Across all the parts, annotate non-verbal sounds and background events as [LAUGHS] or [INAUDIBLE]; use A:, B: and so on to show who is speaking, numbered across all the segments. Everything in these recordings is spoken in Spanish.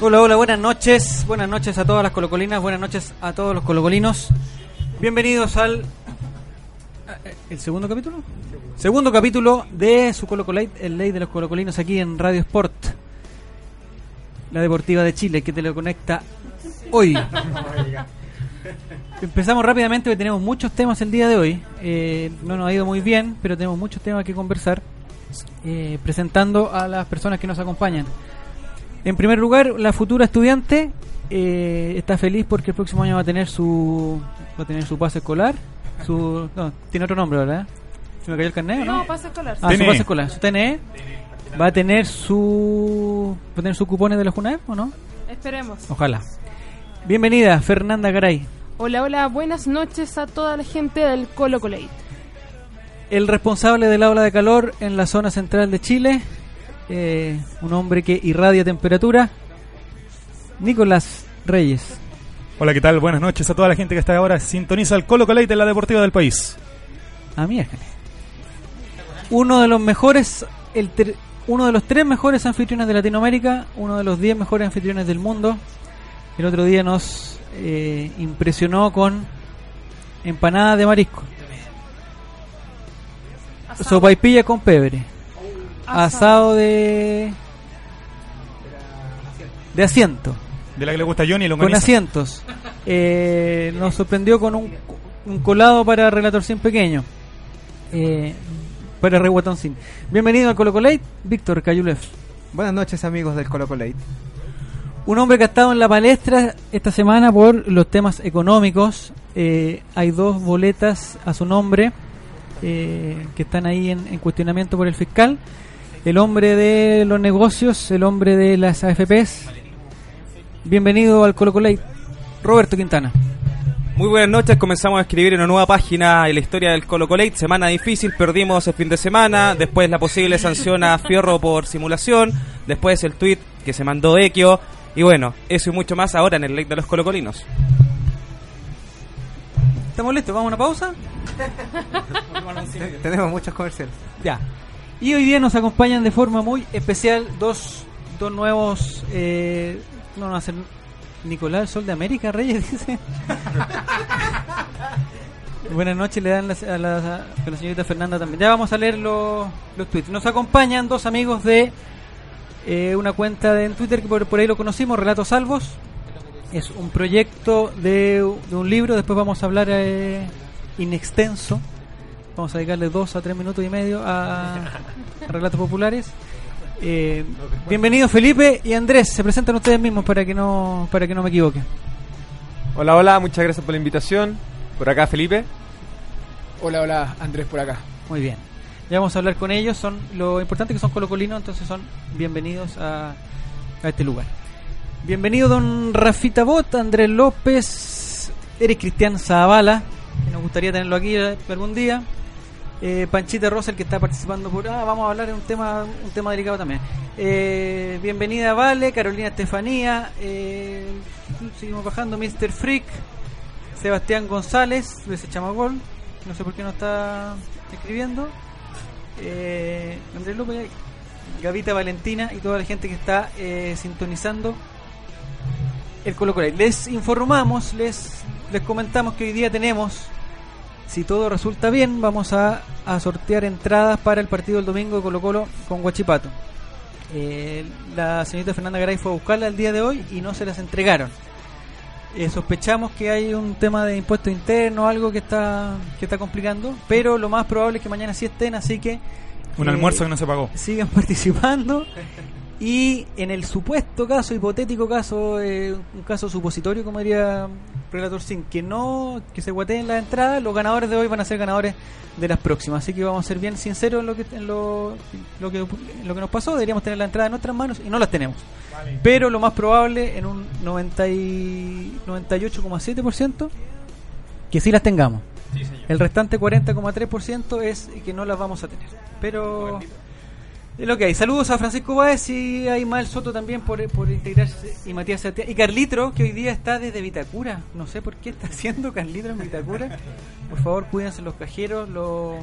A: Hola, hola, buenas noches. Buenas noches a todas las colocolinas, buenas noches a todos los colocolinos. Bienvenidos al... eh, ¿El segundo capítulo? Segundo capítulo de su Colocolate, el ley de los colocolinos aquí en Radio Sport. La deportiva de Chile que te lo conecta hoy. [LAUGHS] Empezamos rápidamente porque tenemos muchos temas el día de hoy. Eh, no nos ha ido muy bien, pero tenemos muchos temas que conversar. eh, presentando a las personas que nos acompañan. En primer lugar, la futura estudiante eh, está feliz porque el próximo año va a tener su va a tener su pase escolar. Su, no, tiene otro nombre, ¿verdad? ¿Se me cayó el carnet o no?
B: No, pase escolar.
A: Ah, su
C: TNE.
A: pase escolar, su TNE. Va a tener su va a tener sus cupones de la JUNAEP o no?
B: Esperemos.
A: Ojalá. Bienvenida, Fernanda Garay.
B: Hola, hola, buenas noches a toda la gente del Colo Colate.
A: El responsable del aula de calor en la zona central de Chile, eh, un hombre que irradia temperatura, Nicolás Reyes.
C: Hola, ¿qué tal? Buenas noches a toda la gente que está ahora sintoniza el Colo Colate en la deportiva del país.
A: Ah, miércoles. Uno de los mejores, el ter- uno de los tres mejores anfitriones de Latinoamérica, uno de los diez mejores anfitriones del mundo. El otro día nos eh, impresionó con empanadas de marisco, sopaipilla con pebre,
B: Asado.
A: de de asiento,
C: De la que le gusta a Johnny,
A: con
C: longaniza.
A: asientos. Eh, nos sorprendió con un, un colado para relator sin pequeño. Eh, para Reguatón sin. Bienvenido al Colo Colate, Víctor Cayulef.
D: Buenas noches amigos del Colo Colate.
A: Un hombre que ha estado en la palestra esta semana por los temas económicos. Eh, hay dos boletas a su nombre eh, que están ahí en, en cuestionamiento por el fiscal. El hombre de los negocios, el hombre de las AFPs. Bienvenido al Colo Colate, Roberto Quintana.
E: Muy buenas noches, comenzamos a escribir en una nueva página en la historia del Colo Colate, semana difícil, perdimos el fin de semana, después la posible sanción a Fierro por simulación, después el tweet que se mandó Equio, y bueno, eso y mucho más ahora en el late de los colocolinos.
A: ¿Estamos listos? ¿Vamos a una pausa?
D: Te- [LAUGHS] Tenemos muchos comerciales.
A: Ya. Y hoy día nos acompañan de forma muy especial dos, dos nuevos. Eh, no, no, Nicolás el Sol de América, Reyes, [LAUGHS] dice. Buenas noches, le dan a, la, a la señorita Fernanda también. Ya vamos a leer los, los tweets. Nos acompañan dos amigos de eh, una cuenta de, en Twitter que por, por ahí lo conocimos, Relatos Salvos. Es un proyecto de, de un libro, después vamos a hablar eh, in extenso. Vamos a dedicarle dos a tres minutos y medio a, a relatos populares. Eh, bienvenidos Felipe y Andrés, se presentan ustedes mismos para que no para que no me equivoque.
F: Hola, hola, muchas gracias por la invitación. Por acá Felipe.
D: Hola, hola, Andrés por acá.
A: Muy bien. Ya vamos a hablar con ellos. Son lo importante que son colocolinos, entonces son bienvenidos a, a este lugar. Bienvenido don Rafita Bot, Andrés López, Eric Cristian Zavala, que nos gustaría tenerlo aquí eh, algún día. Eh, Panchita Rosa, el que está participando por... Ah, vamos a hablar de un tema, un tema delicado también. Eh, bienvenida Vale, Carolina Estefanía, eh, seguimos bajando, Mr. Freak, Sebastián González, Luis Chamagol, no sé por qué no está escribiendo. Eh, Andrés López, Gavita Valentina y toda la gente que está eh, sintonizando el Colo Colo. Les informamos, les, les comentamos que hoy día tenemos, si todo resulta bien, vamos a, a sortear entradas para el partido del domingo de Colo Colo con Guachipato. Eh, la señorita Fernanda Garay fue a buscarla el día de hoy y no se las entregaron. Eh, sospechamos que hay un tema de impuesto interno, algo que está que está complicando, pero lo más probable es que mañana sí estén, así que
C: Un
A: eh,
C: almuerzo que no se pagó.
A: sigan [LAUGHS] participando y en el supuesto caso, hipotético caso, eh, un caso supositorio, como diría Relator Sin, que no, que se guateen la entrada, los ganadores de hoy van a ser ganadores de las próximas. Así que vamos a ser bien sinceros en lo que, en lo, lo que, en lo que nos pasó. Deberíamos tener la entrada en nuestras manos y no las tenemos. Pero lo más probable, en un 90 y 98,7%, que sí las tengamos. El restante 40,3% es que no las vamos a tener. Pero es lo que hay. Saludos a Francisco Báez y a Ismael Soto también por, por integrarse. Y Matías Santiago. Y Carlitro, que hoy día está desde Vitacura. No sé por qué está [LAUGHS] haciendo Carlitro en Vitacura. Por favor, cuídense los cajeros, los,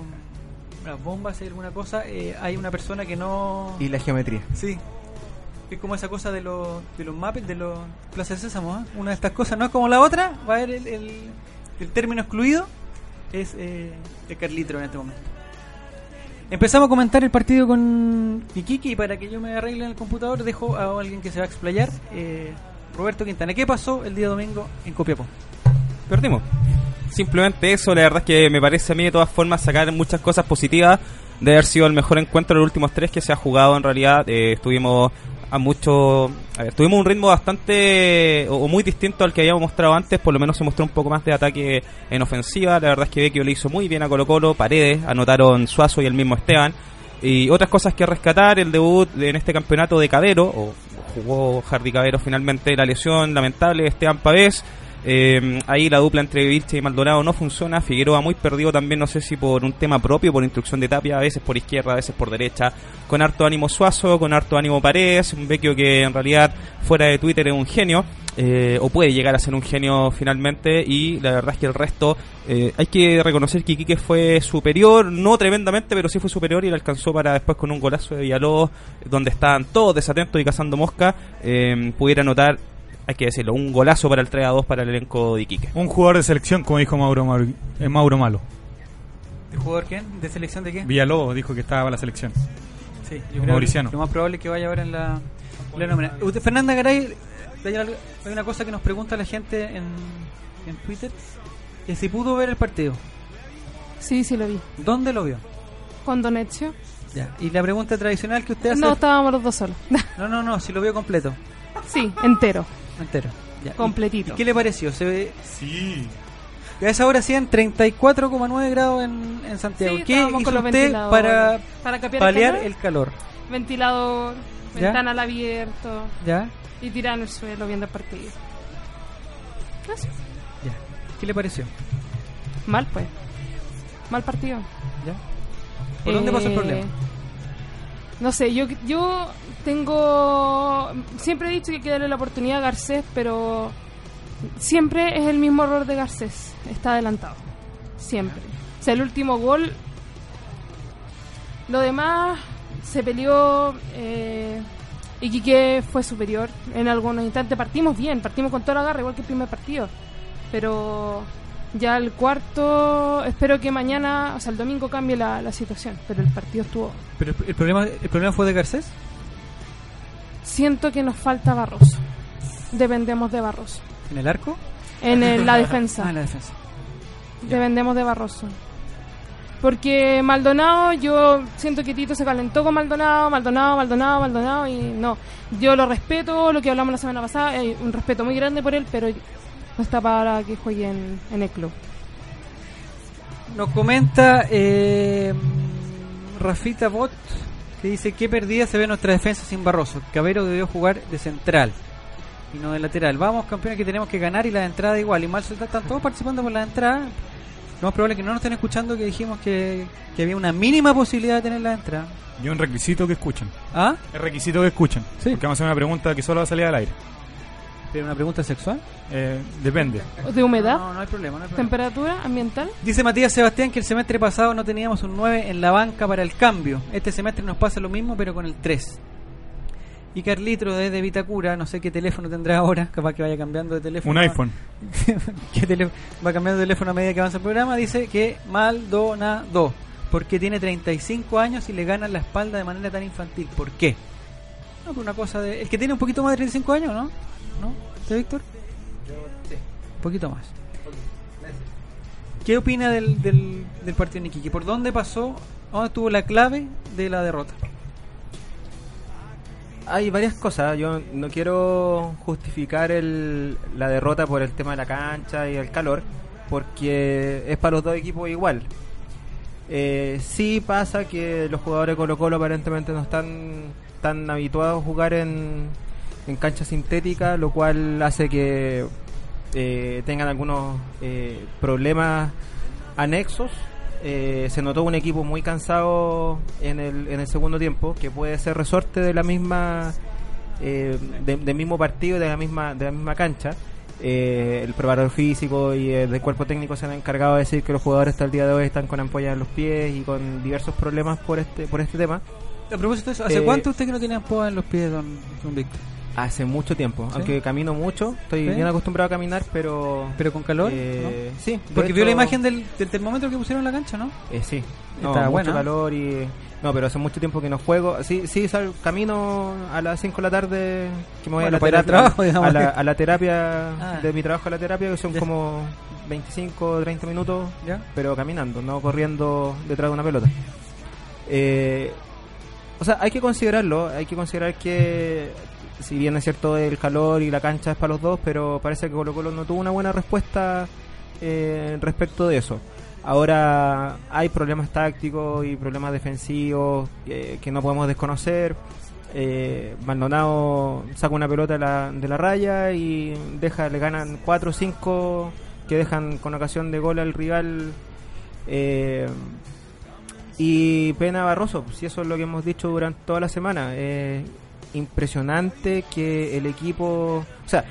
A: las bombas, si hay alguna cosa. Eh, hay una persona que no.
D: Y la geometría.
A: Sí. Es como esa cosa de los, de los mappers, de los Plaza Sésamo. ¿eh? Una de estas cosas no es como la otra. Va a haber el, el, el término excluido. Es eh, de Carlitro en este momento. Empezamos a comentar el partido con Iquique y para que yo me arregle en el computador dejo a alguien que se va a explayar. Eh, Roberto Quintana, ¿qué pasó el día domingo en Copiapó?
E: Perdimos. Simplemente eso, la verdad es que me parece a mí de todas formas sacar muchas cosas positivas de haber sido el mejor encuentro de los últimos tres que se ha jugado en realidad. Eh, estuvimos a mucho, a ver, tuvimos un ritmo bastante o, muy distinto al que habíamos mostrado antes, por lo menos se mostró un poco más de ataque en ofensiva, la verdad es que Vecchio le hizo muy bien a Colo Colo, Paredes, anotaron Suazo y el mismo Esteban, y otras cosas que rescatar, el debut de- en este campeonato de Cabero, o jugó Hardy Cabero finalmente, la lesión lamentable de Esteban Pavés, eh, ahí la dupla entre Vilche y Maldonado no funciona. Figueroa muy perdido también, no sé si por un tema propio, por instrucción de Tapia, a veces por izquierda, a veces por derecha. Con harto ánimo Suazo, con harto ánimo Paredes, un vecchio que en realidad fuera de Twitter es un genio, eh, o puede llegar a ser un genio finalmente. Y la verdad es que el resto, eh, hay que reconocer que Iquique fue superior, no tremendamente, pero sí fue superior y le alcanzó para después con un golazo de Villalobos, donde estaban todos desatentos y cazando mosca, eh, pudiera anotar hay que decirlo, un golazo para el 3 a 2 para el elenco de Iquique.
C: Un jugador de selección, como dijo Mauro, Mauro, eh, Mauro Malo.
A: ¿De jugador quién? ¿De selección de qué?
C: Villalobos dijo que estaba para la selección.
A: Sí,
C: Mauriciano.
A: Lo más probable es que vaya ahora en la, en la nómina. Usted, Fernanda Garay, hay algo- hay una cosa que nos pregunta la gente en, en Twitter, que si pudo ver el partido.
B: Sí, sí lo vi.
A: ¿Dónde lo vio?
B: Con Donetio.
A: Ya. Y la pregunta tradicional que usted hace...
B: No, estábamos los dos solos.
A: no, no, no, si lo vio completo,
B: sí, entero.
A: entero. Ya. ¿Y-
B: Completito.
A: ¿Y qué le pareció? Se ve...
C: Sí.
A: A esa hora hacían 34,9 grados en, en Santiago.
B: Sí,
A: ¿Qué hizo
B: con los
A: usted
B: ventiladores.
A: para
B: Para capear
A: paliar
B: calor,
A: el calor?
B: Ventilador,
A: ¿Ya?
B: ventana al abierto
A: ¿Ya?
B: y tirar en el suelo viendo el partido. Eso.
A: Ya. ¿Qué le pareció?
B: Mal, pues. Mal partido.
A: ¿Ya? ¿Por dónde pasó el
B: Eh,
A: problema?
B: No sé, yo, yo tengo... Siempre he dicho que hay que darle la oportunidad a Garcés, pero siempre es el mismo error de Garcés. Está adelantado. Siempre. O sea, el último gol... Lo demás se peleó... Eh, Iquique fue superior en algunos instantes. Partimos bien, partimos con toda la garra, igual que el primer partido. Pero ya el cuarto, espero que mañana, o sea, el domingo cambie la, la situación. Pero el partido estuvo.
A: ¿Pero el, el problema, el problema fue de Garcés?
B: Siento que nos falta Barroso. Dependemos de Barroso.
A: ¿En el arco?
B: En el- la defensa.
A: Ah, en la defensa.
B: Dependemos de Barroso. Porque Maldonado, yo siento que Tito se calentó con Maldonado, Maldonado, Maldonado, Maldonado, y no. Yo lo respeto, lo que hablamos la semana pasada, hay un respeto muy grande por él, pero no está para que juegue en, en el club.
A: Nos comenta eh, Rafita Bot que dice que perdida se ve nuestra defensa sin Barroso. Cabero debió jugar de central y no de lateral. Vamos, campeones, que tenemos que ganar y la entrada igual. Y mal están todos participando por la entrada. Lo más probable es que no nos estén escuchando que dijimos que, que había una mínima posibilidad de tener la entrada.
C: Y un requisito que escuchen.
A: ¿Ah?
C: Es requisito que escuchen.
A: Sí.
C: Porque vamos a hacer una pregunta que solo va a salir al aire.
A: ¿Pero una pregunta sexual?
C: Eh, depende.
B: ¿De humedad?
A: No, no hay problema. No hay problema.
B: ¿Temperatura ambiental?
A: Dice Matías Sebastián que el semestre pasado no teníamos un 9 en la banca para el cambio. Este semestre nos pasa lo mismo, pero con el 3. Y Carlitro desde Vitacura, no sé qué teléfono tendrá ahora, capaz que vaya cambiando de teléfono.
C: Un iPhone. [LAUGHS]
A: ¿Qué tele- va cambiando de teléfono a medida que avanza el programa. Dice que Maldonado, porque tiene 35 años y le ganan la espalda de manera tan infantil. ¿Por qué? No, pero una cosa de. El que tiene un poquito más de 35 años, ¿no? ¿No? ¿Usted, Víctor? Un poquito más. ¿Qué opina del, del, del partido en Iquique? ¿Por dónde pasó? ¿Dónde estuvo la clave de la derrota?
D: Hay varias cosas. Yo no quiero justificar el, la derrota por el tema de la cancha y el calor, porque es para los dos equipos igual. Eh, sí pasa que los jugadores de Colo Colo aparentemente no están tan habituados a jugar en, en cancha sintética, lo cual hace que eh, tengan algunos eh, problemas anexos. Eh, se notó un equipo muy cansado en el, en el segundo tiempo, que puede ser resorte de la misma eh, de- del mismo partido, de la misma de la misma cancha. Eh, el preparador físico y el del cuerpo técnico se han encargado de decir que los jugadores hasta el día de hoy están con ampollas en los pies y con diversos problemas por este por este tema.
A: A propósito de eso, ¿hace
D: Eh,
A: cuánto usted que no tiene ampolla en los pies, don, don Víctor?
D: Hace mucho tiempo,
A: ¿Sí?
D: aunque camino mucho, estoy
A: ¿Sí?
D: bien acostumbrado a caminar, pero
A: ¿Pero con calor?
D: eh,
A: ¿no?
D: sí,
A: Porque vio la imagen del, del termómetro que pusieron en la cancha, ¿no?
D: Eh, sí, no,
A: Está
D: mucho
A: buena.
D: calor y... No, pero hace mucho tiempo que no juego. Sí, sí, sal, camino a las 5 de la tarde, que me voy
A: Bueno,
D: a, la terapia,
A: trabajo,
D: a, la, a la terapia
A: Ah.
D: de mi trabajo a la terapia, que son
A: Ya.
D: como 25 o 30 minutos,
A: ¿Ya?
D: pero caminando, no corriendo detrás de una pelota. Eh, o sea, hay que considerarlo, hay que considerar que si bien es cierto el calor y la cancha es para los dos, pero parece que Colo Colo no tuvo una buena respuesta eh, respecto de eso. Ahora hay problemas tácticos y problemas defensivos eh, que no podemos desconocer. Eh, Maldonado saca una pelota de la, de la raya y deja, le ganan 4 o 5 que dejan con ocasión de gol al rival. Eh, y Pena Barroso, si eso es lo que hemos dicho durante toda la semana. Eh, impresionante que el equipo. O sea,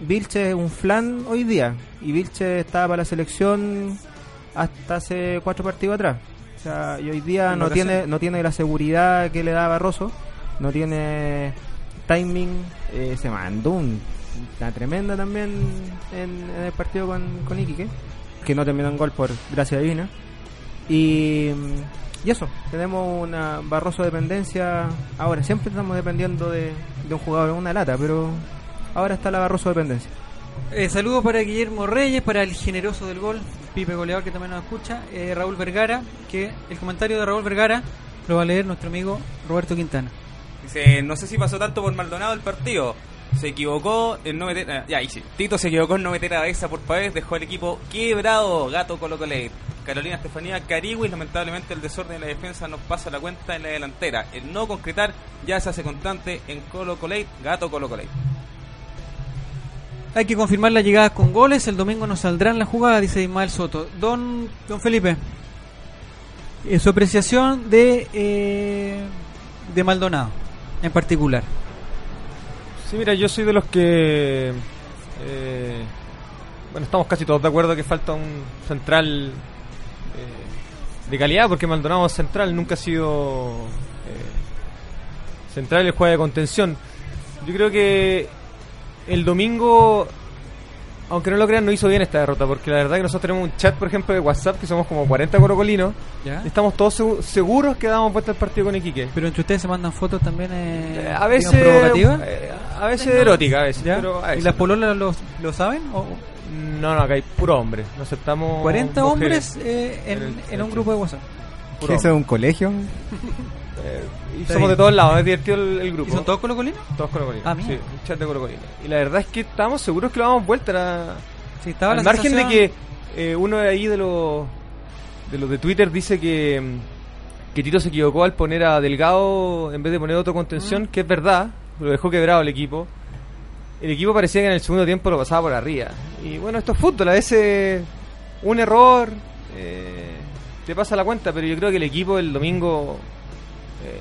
D: Vilche es un flan hoy día. Y Vilche estaba para la selección hasta hace cuatro partidos atrás. O sea, y hoy día no tiene, no tiene la seguridad que le da Barroso. No tiene timing. Eh, se mandó un- una tremenda también en, en el partido con, con Iquique. Que no terminó en gol por gracia divina. Y, y eso, tenemos una Barroso dependencia. Ahora, siempre estamos dependiendo de, de un jugador en una lata, pero ahora está la Barroso dependencia.
A: Eh, saludos para Guillermo Reyes, para el generoso del gol, Pipe Goleador que también nos escucha, eh, Raúl Vergara, que el comentario de Raúl Vergara lo va a leer nuestro amigo Roberto Quintana.
E: Dice, no sé si pasó tanto por Maldonado el partido. Se equivocó en no meter... sí. Tito se equivocó en no meter a por Pavés, dejó el equipo quebrado. Gato Colo Colate. Carolina Estefanía Cariwis, lamentablemente el desorden en la defensa nos pasa la cuenta en la delantera. El no concretar ya se hace constante en Colo Colate. Gato Colo Colate.
A: Hay que confirmar las llegadas con goles, el domingo nos saldrán las jugadas, dice Ismael Soto. Don, don Felipe, eh, su apreciación de, eh, de Maldonado en particular.
F: Sí, mira, yo soy de los que. eh, bueno, estamos casi todos de acuerdo que falta un central eh, de calidad, porque Maldonado central nunca ha sido eh, central el juega de contención. Yo creo que el domingo, aunque no lo crean, no hizo bien esta derrota, porque la verdad que nosotros tenemos un chat, por ejemplo, de WhatsApp, que somos como 40 corocolinos,
A: ¿Ya?
F: y estamos todos segu- seguros que damos vuelta al partido con Iquique.
A: Pero entre ustedes se mandan fotos también eh,
F: Eh, a veces
A: provocativas.
F: A veces erótica a veces
A: ¿Ya?
F: pero a
A: ¿Y
F: veces
A: las
F: no.
A: pololas lo, lo saben? ¿O
F: no no acá hay puro hombre no aceptamos
A: 40
F: mujeres.
A: hombres eh, en,
F: En el-
A: en un grupo de WhatsApp?
D: ¿Eso es un colegio? [LAUGHS]
F: Eh, y
A: Está
F: somos
A: bien.
F: de todos lados es divertido el, el grupo
A: ¿Y son todos colocolinos?
F: todos colocolinos
A: Ah,
F: sí un chat de colocolinos y la verdad es que estamos seguros que lo damos vuelta
A: Sí, estaba
F: al
A: la
F: margen de que eh, uno de ahí de los de los de Twitter dice que mm, que Tito se equivocó al poner a Delgado en vez de poner otro contención
A: Mm.
F: que es verdad lo dejó quebrado el equipo el equipo parecía que en el segundo tiempo lo pasaba por arriba. Y bueno, esto es fútbol, a veces un error eh, te pasa la cuenta, pero yo creo que el equipo el domingo eh,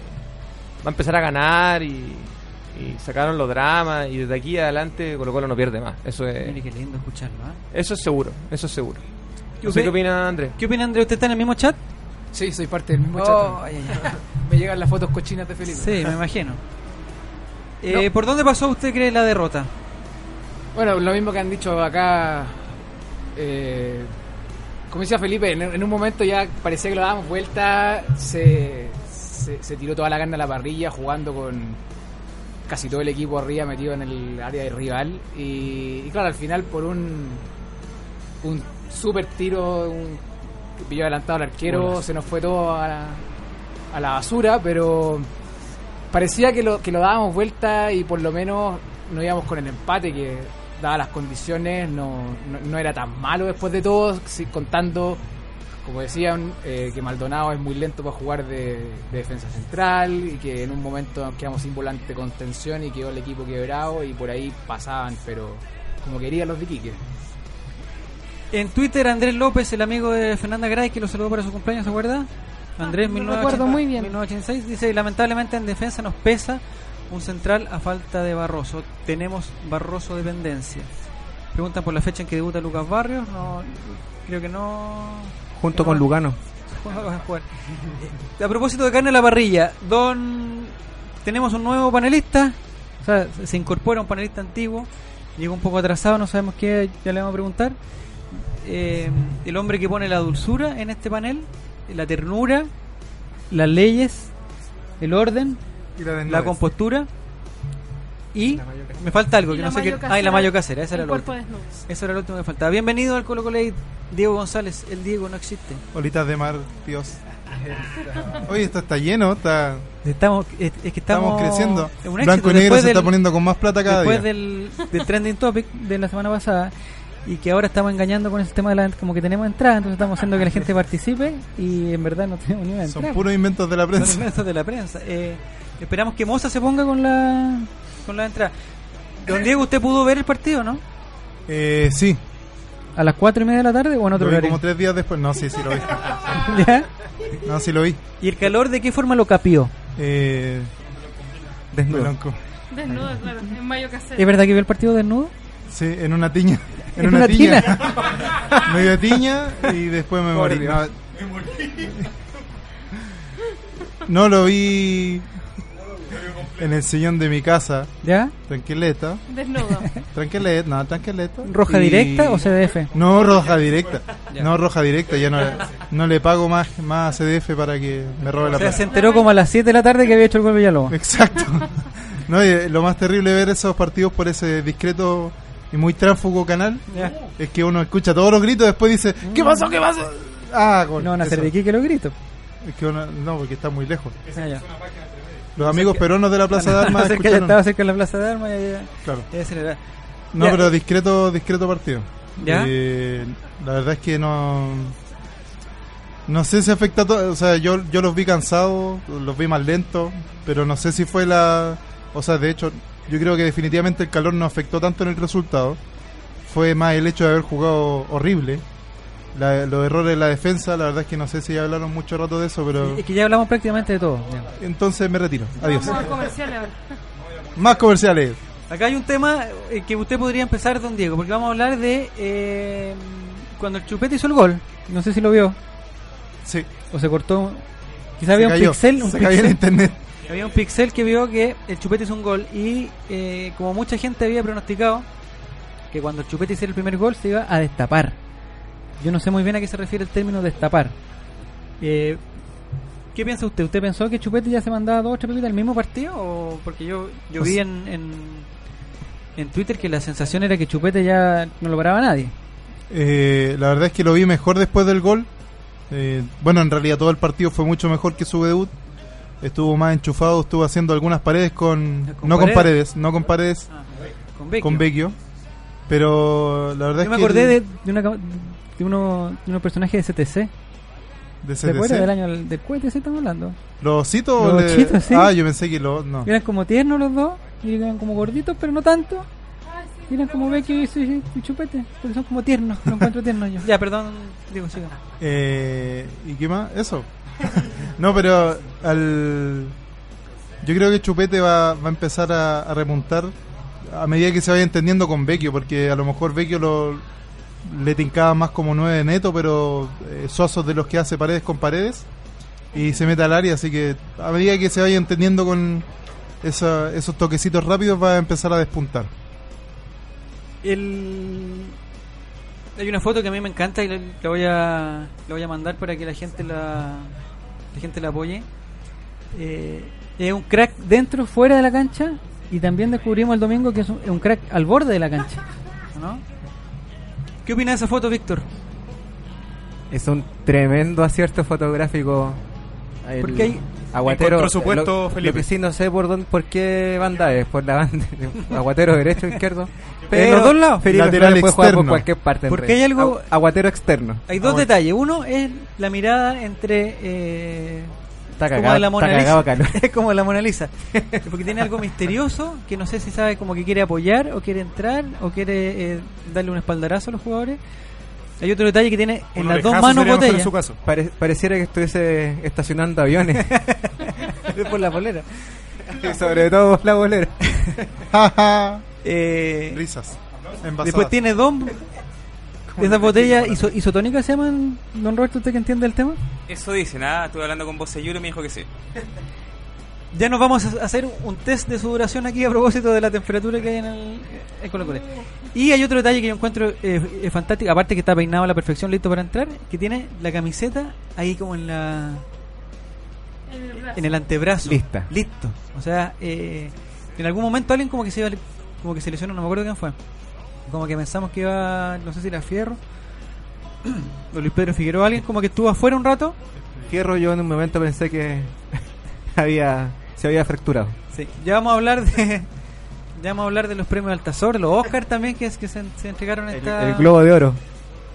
F: va a empezar a ganar y, y sacaron los dramas y desde aquí adelante Colo Colo no pierde más. Eso
A: Mire
F: es,
A: qué lindo escucharlo. ¿eh?
F: eso es seguro, eso es seguro.
A: ¿Qué
F: No sé
A: opi-
F: qué opina Andrés.
A: ¿Qué opina Andrés? ¿Usted está en el mismo chat?
G: Sí, soy parte del mismo
A: Oh,
G: chat.
A: ay, ay, ay. [LAUGHS]
G: Me llegan las fotos cochinas de Felipe.
A: Sí, me imagino. Eh, ¿Por dónde pasó usted cree la derrota?
G: Bueno, lo mismo que han dicho acá. eh, como decía Felipe, en, en un momento ya parecía que lo dábamos vuelta. Se, se, se tiró toda la carne a la parrilla jugando con, casi todo el equipo arriba metido en el área de rival. Y, y claro, al final por un, un super tiro, un que pilló adelantado al arquero, se nos fue todo a la, a la basura, pero parecía que lo, que lo dábamos vuelta y por lo menos no íbamos con el empate que dadas las condiciones no, no, no era tan malo después de todo, sí, contando como decían, eh, que Maldonado es muy lento para jugar de, de defensa central y que en un momento quedamos sin volante de contención y quedó el equipo quebrado y por ahí pasaban, pero como querían los de Quique.
A: En Twitter, Andrés López, el amigo de Fernanda Gray, que lo saludó para su cumpleaños, ¿se acuerda? Andrés,
B: lo
A: 1980,
B: recuerdo muy bien.
A: 1986, dice, lamentablemente en defensa nos pesa un central a falta de Barroso. Tenemos Barroso dependencia. Preguntan por la fecha en que debuta Lucas Barrios. No, creo que no.
D: Junto
A: no.
D: con Lugano. [LAUGHS]
A: A propósito de carne a la parrilla, Don, tenemos un nuevo panelista. O sea, se incorpora un panelista antiguo. Llegó un poco atrasado, no sabemos qué, ya le vamos a preguntar. Eh, el hombre que pone la dulzura en este panel, la ternura, las leyes, el orden,
C: Y la
A: la compostura y me falta algo
B: Y
A: que
B: la
A: no sé qué. Ah, y la mayo casera, esa era
B: el
A: la última. Eso era lo último que faltaba. Bienvenido al Colo Colo Diego González. El Diego no existe.
C: Olitas de mar, Dios. Oye, esto está lleno, está,
A: Estamos, es, es que estamos,
C: estamos, creciendo. Blanco y negro
A: Después
C: se está
A: del-
C: poniendo con más plata cada
A: después
C: día.
A: del, del trending topic de la semana pasada y que ahora estamos engañando con el tema de la como que tenemos entrada, entonces estamos haciendo que la gente [LAUGHS] participe y en verdad no tenemos ni una
C: Son puros inventos de la
A: Son
C: prensa.
A: inventos de la prensa. Eh, esperamos que Moza se ponga con la con la entrada. Don Diego, ¿usted pudo ver el partido, no?
C: Eh, sí,
A: ¿A las cuatro y media de la tarde o en otro
C: lo vi como tres días después. No, sí, sí lo vi. [LAUGHS]
A: ¿Ya?
C: No, sí lo vi.
A: ¿Y el calor de qué forma lo capió?
C: Eh,
D: Desnudo.
C: blanco.
B: Desnudo, claro, en mayo casero.
A: ¿Es verdad que vio el partido desnudo?
C: Sí, en una tiña. En
A: ¿En
C: una,
A: una
C: tiña.
A: tina? [LAUGHS]
C: me dio tiña y después me morí. No, no lo vi en el sillón de mi casa.
A: ¿Ya?
C: Tranquileta.
B: Desnudo. [LAUGHS]
C: Tranquileta, no, tranquileta.
A: ¿Roja
C: Y-
A: directa o CDF?
C: No, roja directa.
A: Ya.
C: No, roja directa. Ya no, no le pago más, más a CDF para que me robe la
A: O sea,
C: plata.
A: se enteró como a las 7 de la tarde que había hecho el gol Villalobos.
C: Exacto. No, y lo más terrible ver esos partidos por ese discreto y muy tránsfugo canal es que uno escucha todos los gritos y después dice ¿Qué pasó? ¿Qué pasó? Ah, gol.
A: No van a hacer de Quique los gritos.
C: Es que uno- no, porque está muy lejos.
A: Ah, ya.
C: Los amigos peruanos de la Plaza de Armas
A: Estaba [LAUGHS] cerca, ya
C: escucharon.
A: estaba cerca de la Plaza de Armas. Ya, ya,
C: Claro.
A: ya.
C: No,
A: Ya.
C: pero discreto, discreto partido.
A: ¿Ya?
C: Eh, la verdad es que no. No sé si afecta a todo. O sea, yo, yo los vi cansados, los vi más lentos, pero no sé si fue la. O sea, de hecho, yo creo que definitivamente el calor no afectó tanto en el resultado. Fue más el hecho de haber jugado horrible. La- los errores de la defensa, la verdad es que no sé si ya hablaron mucho rato de eso, pero.
A: Es que ya hablamos prácticamente de todo. ya.
C: Entonces me retiro. Adiós.
B: A comerciales.
C: Más comerciales.
A: Acá hay un tema eh, que usted podría empezar, don Diego, porque vamos a hablar de eh, cuando el Chupete hizo el gol. No sé si lo vio.
C: Sí.
A: O se cortó. Quizá
C: Se
A: había un pixel. Un
C: Se cayó en
A: pixel.
C: internet.
A: Había un pixel que vio que el Chupete hizo un gol y eh, como mucha gente había pronosticado que cuando el Chupete hiciera el primer gol se iba a destapar. Yo no sé muy bien a qué se refiere el término destapar. Eh, ¿Qué piensa usted? ¿Usted pensó que Chupete ya se mandaba dos o tres pepitas al mismo partido? O porque yo, yo vi en, en, en Twitter que la sensación era que Chupete ya no lo paraba nadie.
C: Eh, la verdad es que lo vi mejor después del gol. Eh, bueno, en realidad todo el partido fue mucho mejor que su debut. Estuvo más enchufado, estuvo haciendo algunas paredes con...
A: ¿Con
C: no con
A: Paredes?
C: paredes, no con paredes,
A: Con Vecchio.
C: con Vecchio. Pero la verdad
A: Yo me
C: es que...
A: acordé
C: el-
A: de, de, una, de, uno, de unos personajes de CTC.
C: de
A: ¿Se acuerda
C: CTC.
A: del año del, cohete? Sí, estamos hablando.
C: ¿Los ositos o
A: Los
C: le-
A: ositos, sí.
C: Ah, yo pensé que los... No.
A: Eran como tiernos los dos, y eran como gorditos, pero no tanto. Y eran como y, su- y Chupete, porque son como tiernos, lo encuentro tierno yo. Ya, perdón, digo, siga.
C: Eh, ¿Y qué más? Eso. [LAUGHS] no, pero al... Yo creo que Chupete va, va a empezar a, remontar a medida que se vaya entendiendo con Vecchio, porque a lo mejor Vecchio lo, le tincaba más como nueve neto, pero eh, Sosos de los que hace paredes con paredes y se mete al área, así que a medida que se vaya entendiendo con esa- esos toquecitos rápidos va a empezar a despuntar.
A: El... Hay una foto que a mí me encanta y la voy a la voy a mandar para que la gente la la gente la apoye. Eh, es un crack dentro, fuera de la cancha y también descubrimos el domingo que es un, es un crack al borde de la cancha. ¿no? ¿Qué opina de esa foto, Víctor?
D: Es un tremendo acierto fotográfico. El
A: Porque hay-
D: Aguatero.
H: Encontró su puesto,
D: lo,
H: Felipe.
D: lo que sí no sé por dónde, por qué banda es, por la banda. [LAUGHS] Aguatero derecho, izquierdo.
A: En los dos lados.
C: Lateral
D: Flores puede jugar por cualquier parte.
A: Porque hay algo-
D: Agu- Aguatero externo.
A: Hay dos
C: Ah,
A: detalles. Uno es la mirada entre... eh,
D: Está
A: como
D: cagado,
A: la Mona
D: está cagado
A: Lisa.
D: calor.
A: Es [LAUGHS] como la Mona Lisa. [LAUGHS] Porque tiene algo misterioso que no sé si sabe como que quiere apoyar o quiere entrar o quiere eh, darle un espaldarazo a los jugadores. Hay otro detalle que tiene en
H: Un
A: las dos manos
H: sería mejor
A: botella.
H: En su caso.
D: Pare- pareciera que estuviese estacionando aviones. [LAUGHS]
A: por la polera.
D: Y sobre todo la bolera.
A: Eh,
C: Risas. Envasadas.
A: después tiene dos... [LAUGHS] ¿Esas botellas iso- isotónicas se llaman, don Roberto, usted que entiende el tema?
E: Eso dicen, ah, estuve hablando con Bocelluro y me dijo que sí. [LAUGHS]
A: Ya nos vamos a hacer un test de sudoración aquí a propósito de la temperatura que hay en el Colo Colo. Y hay otro detalle que yo encuentro eh, eh, fantástico, aparte que está peinado a la perfección, listo para entrar, que tiene la camiseta ahí como en la en el antebrazo.
D: Lista.
A: Listo. O sea, eh, en algún momento alguien como que se iba, como que se lesionó, no me acuerdo quién fue. Como que pensamos que iba, no sé si era Fierro. o [CLEARS THROAT] Luis Pedro Figueroa, alguien como que estuvo afuera un rato.
D: Fierro, yo en un momento pensé que [LAUGHS] había se había fracturado.
A: Sí, ya vamos a hablar de [LAUGHS] ya vamos a hablar de los premios Altazor, los Oscar también que es que se, se entregaron esta
D: el globo de oro.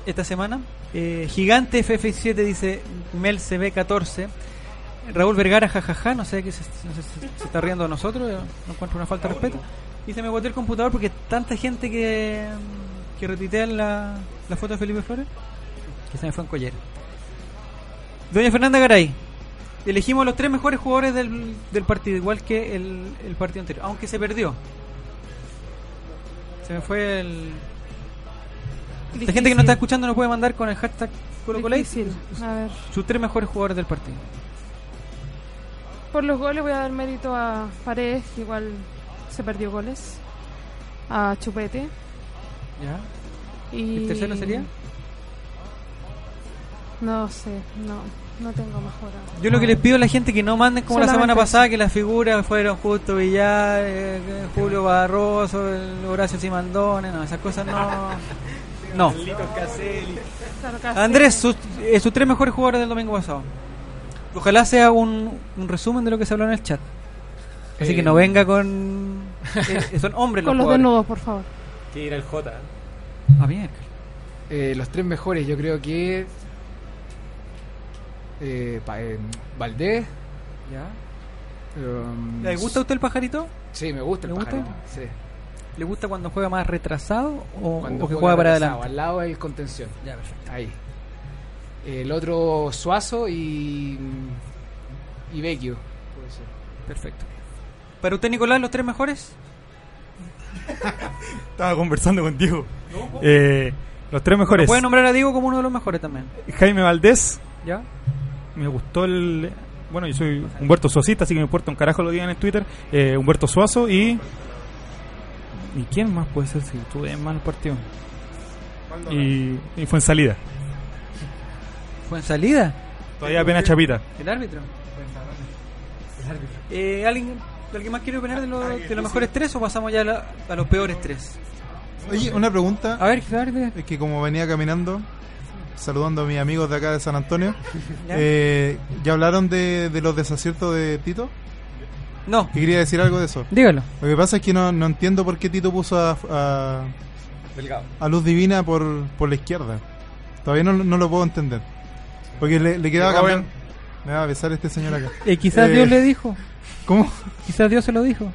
A: esta semana. Eh, Gigante FF7 dice Mel CB14. Raúl Vergara, jajaja, no sé qué se, no sé si se está riendo de nosotros, no encuentro una falta de respeto. Y se me boteó el computador porque tanta gente que, que retuitea la, la foto de Felipe Flores que se me fue en collera. Doña Fernanda Garay, elegimos los tres mejores jugadores del, del partido, igual que el, el partido anterior, aunque se perdió. Se me fue el. La gente que no está escuchando nos puede mandar con el hashtag
B: ver.
A: sus tres mejores jugadores del partido.
B: Por los goles voy a dar mérito a Paredes, igual se perdió goles. A Chupete.
A: ¿Ya?
B: Y...
A: ¿El tercero sería?
B: No sé, no, no tengo mejor.
A: Yo lo que les pido a la gente que no manden como la semana pasada que las figuras fueron Justo Villar, eh, Julio Barroso, el Horacio Simandone, no, esas cosas no. [LAUGHS] No. Andrés, sus, eh, sus tres mejores jugadores del domingo pasado. Ojalá sea un, un resumen de lo que se habló en el chat. Así
G: Eh,
A: que no venga con. [LAUGHS] eh, son hombres
B: Con
A: los jugadores.
B: desnudos, por favor.
G: Que ir al J.
A: Ah, bien.
G: Eh, los tres mejores, yo creo que. Eh, pa- eh, Valdés.
A: ¿Ya?
G: um,
A: ¿Le gusta a usted el pajarito?
G: Sí, me gusta el
A: ¿Le gusta?
G: pajarito, sí.
A: ¿Le gusta cuando juega más retrasado o,
G: Cuando
A: o que juega para adelante?
G: Al lado del contención.
A: Ya, perfecto.
G: Ahí. El otro Suazo y. Y Vecchio. Puede ser.
A: Perfecto. ¿Para usted, Nicolás, los tres mejores? [LAUGHS]
H: Estaba conversando con Diego. Eh, los tres mejores.
A: Puede nombrar a Diego como uno de los mejores también.
H: Jaime Valdés.
A: ¿Ya?
H: Me gustó el. Bueno, yo soy Humberto Suacita, así que me importa un carajo lo digan en Twitter. Eh, Humberto Suazo y. ¿Y quién más puede ser si tuve mal partido? Y, y fue en salida.
A: ¿Fue en salida?
H: Todavía apenas chapita.
A: ¿El árbitro? Eh, ¿alguien, ¿Alguien más quiere opinar de, los- de los mejores tres o pasamos ya a, la- a los peores tres?
C: Oye, una pregunta.
A: A ver, de-
C: Es que como venía caminando, saludando a mis amigos de acá de San Antonio, [LAUGHS]
A: ¿Ya?
C: eh, ¿ya hablaron de, de los desaciertos de Tito?
A: No,
C: Que quería decir algo de eso.
A: dígalo.
C: Lo que pasa es que no, no entiendo por qué Tito puso a, a, a Luz Divina por, por la izquierda. Todavía no, no lo puedo entender. Porque le, le quedaba cambiar. Me va a besar este señor acá.
A: Eh, quizás
C: Eh,
A: Dios le dijo.
C: ¿Cómo?
A: Quizás Dios se lo dijo.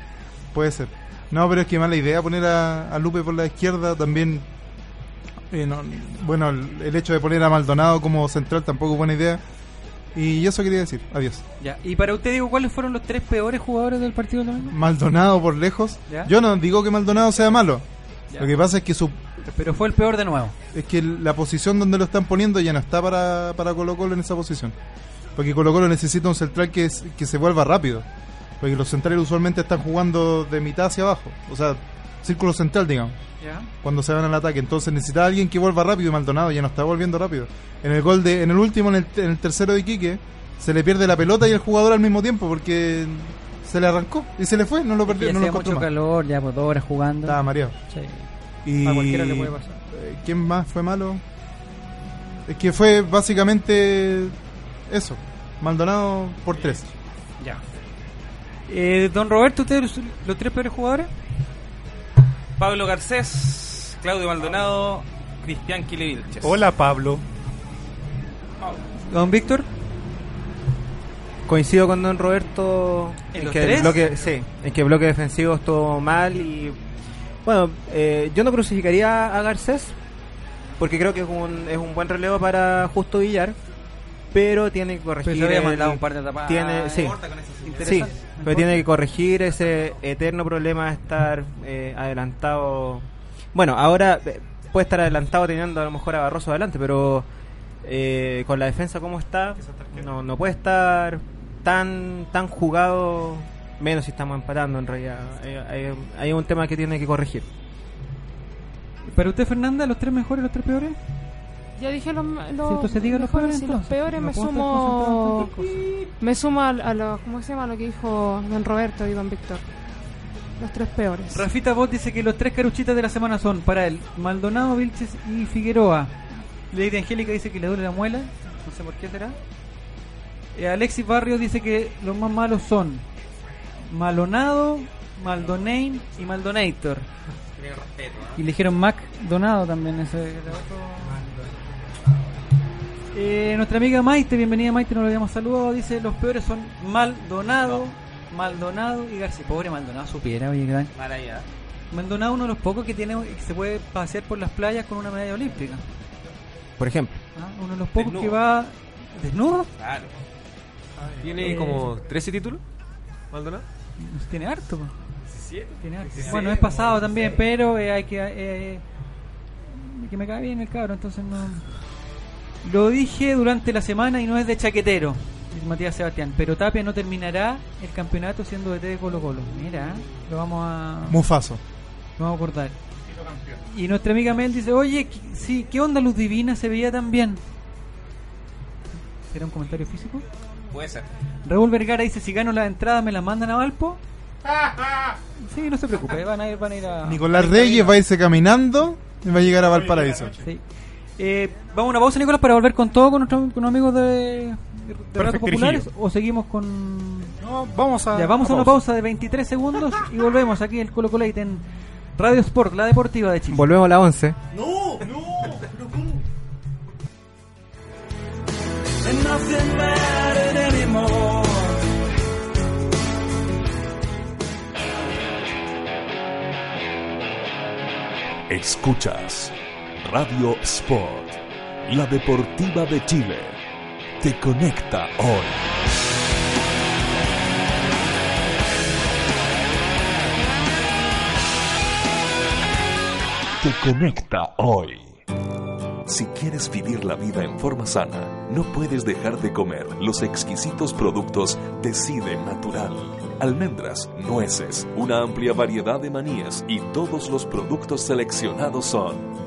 C: Puede ser. No, pero es que mala idea poner a, a Lupe por la izquierda también. eh, no, bueno, el, el hecho de poner a Maldonado como central tampoco es buena idea. Y eso quería decir. Adiós.
A: Ya. Y para usted, digo, ¿cuáles fueron los tres peores jugadores del partido?
C: Maldonado por lejos.
A: ¿Ya?
C: Yo no digo que Maldonado sea malo.
A: Ya.
C: Lo que pasa es que su
A: Pero fue el peor de nuevo.
C: es que la posición donde lo están poniendo ya no está para, para Colo Colo en esa posición. Porque Colo Colo necesita un central que, es- que se vuelva rápido. Porque los centrales usualmente están jugando de mitad hacia abajo. O sea, círculo central, digamos.
A: ¿Ya?
C: cuando se van al ataque. Entonces necesita alguien que vuelva rápido y Maldonado ya no está volviendo rápido. En el gol de, en el último, en el, en el tercero de Iquique, se le pierde la pelota y el jugador al mismo tiempo porque se le arrancó y se le fue, no lo
A: Y
C: perdió, no lo
A: mucho
C: más.
A: calor, ya por dos horas jugando.
C: Estaba mareado.
A: Sí.
C: Y
A: A cualquiera le puede pasar.
C: eh, ¿Quién más fue malo? Es que fue básicamente eso. Maldonado por tres.
A: Ya. Eh, don Roberto, ¿ustedes los, los tres peores jugadores?
E: Pablo Garcés, Claudio Maldonado, Cristian Quile
H: Hola, Pablo.
A: Don Víctor.
D: Coincido con Don Roberto
A: ¿En los
D: que
A: tres?
D: el bloque, sí, en que el bloque defensivo estuvo mal y bueno, eh, yo no crucificaría a Garcés porque creo que es un, es un buen relevo para Justo Villar, pero tiene que corregir.
A: Pero se había
D: el-
A: un par de tapadas.
D: Tiene, sí,
A: Corta con esas
D: sí. Pero tiene que corregir ese eterno problema de estar eh, adelantado. Bueno, ahora eh, puede estar adelantado teniendo a lo mejor a Barroso adelante, pero eh, con la defensa como está, no, no puede estar tan tan jugado, menos si estamos empatando en realidad. Hay, hay- hay un tema que tiene que corregir.
A: Para usted, Fernanda, los tres mejores, los tres peores.
B: Ya dije los, los
A: entonces diga los peores,
B: y los peores
A: No
B: me sumo me sumo a, a lo ¿cómo se llama lo que dijo don Roberto y don Víctor? Los tres peores.
A: Rafita Bot dice que los tres caruchitas de la semana son para él Maldonado, Vilches y Figueroa. Lady Angélica dice que le duele la muela, no sé por qué será. Eh, Alexis Barrios dice que los más malos son Malonado, Maldonain y Maldonator. Y le dijeron Mac Donado también. Ese, era otro. Eh, nuestra amiga Maite, bienvenida Maite, no lo habíamos saludado. Dice: Los peores son Maldonado, Maldonado y García. Pobre Maldonado, supiera, oye, gran.
E: Maravilla.
A: Maldonado uno de los pocos que tiene que se puede pasear por las playas con una medalla olímpica.
D: Por ejemplo,
A: ¿ah? Uno de los pocos
E: Desnudo.
A: que va desnudo.
E: Claro.
F: ¿Tiene
A: Eh,
F: como 13 títulos? Maldonado.
A: Tiene harto. po.
F: 17.
A: Tiene harto.
F: 16,
A: Bueno, es pasado también, pero eh, hay que eh, que me cae bien el cabro, entonces no. Lo dije durante la semana y no es de chaquetero, dice Matías Sebastián, pero Tapia no terminará el campeonato siendo DT de Colo Colo. Mira, lo vamos a
C: Mufaso.
A: lo vamos a acordar. Y nuestra amiga Mel dice, oye, ¿qué- sí, ¿qué onda Luz Divina? Se veía tan bien. ¿Será un comentario físico?
E: Puede ser.
A: Raúl Vergara dice, si gano la entrada, ¿me la mandan a Valpo? [LAUGHS] Sí, no se preocupe, van a ir, van a, ir a...
C: Nicolás Reyes va a irse caminando y va a llegar a Valparaíso.
A: Sí. Eh, vamos a una pausa, Nicolás, para volver con todo con nuestros con amigos de, de Populares. ¿O seguimos con...?
H: No, vamos a.
A: Ya, vamos a una pausa de 23 segundos y volvemos aquí en Colo Colate en Radio Sport, la deportiva de Chile.
D: volvemos a la 11.
I: No, no, pero ¿cómo?
J: Escuchas Radio Sport, la deportiva de Chile. Te conecta hoy. Te conecta hoy. Si quieres vivir la vida en forma sana, no puedes dejar de comer los exquisitos productos Decide Natural. Almendras, nueces, una amplia variedad de manías y todos los productos seleccionados son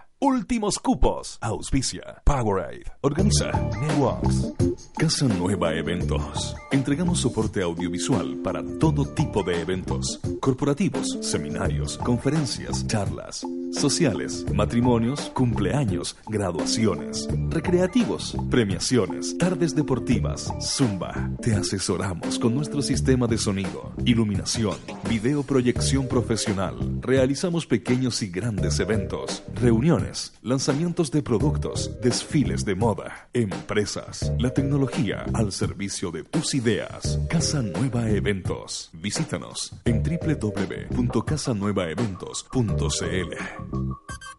J: Últimos cupos. Auspicia. Powerade. Organiza. Networks. Casa Nueva Eventos. Entregamos soporte audiovisual para todo tipo de eventos. Corporativos, seminarios, conferencias, charlas, sociales, matrimonios, cumpleaños, graduaciones, recreativos, premiaciones, tardes deportivas, zumba. Te asesoramos con nuestro sistema de sonido, iluminación, videoproyección profesional. Realizamos pequeños y grandes eventos, reuniones, lanzamientos de productos, desfiles de moda, empresas, la tecnología al servicio de tus ideas. Casa Nueva Eventos. Visítanos en www.casanuevaeventos.cl.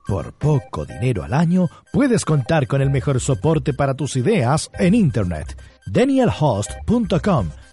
K: Por poco dinero al año, puedes contar con el mejor soporte para tus ideas en Internet. DanielHost.com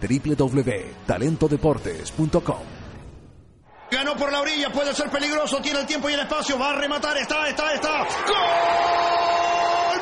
L: www.talentodeportes.com
M: Ganó por la orilla, puede ser peligroso, tiene el tiempo y el espacio, va a rematar, está, está, está. ¡Gol!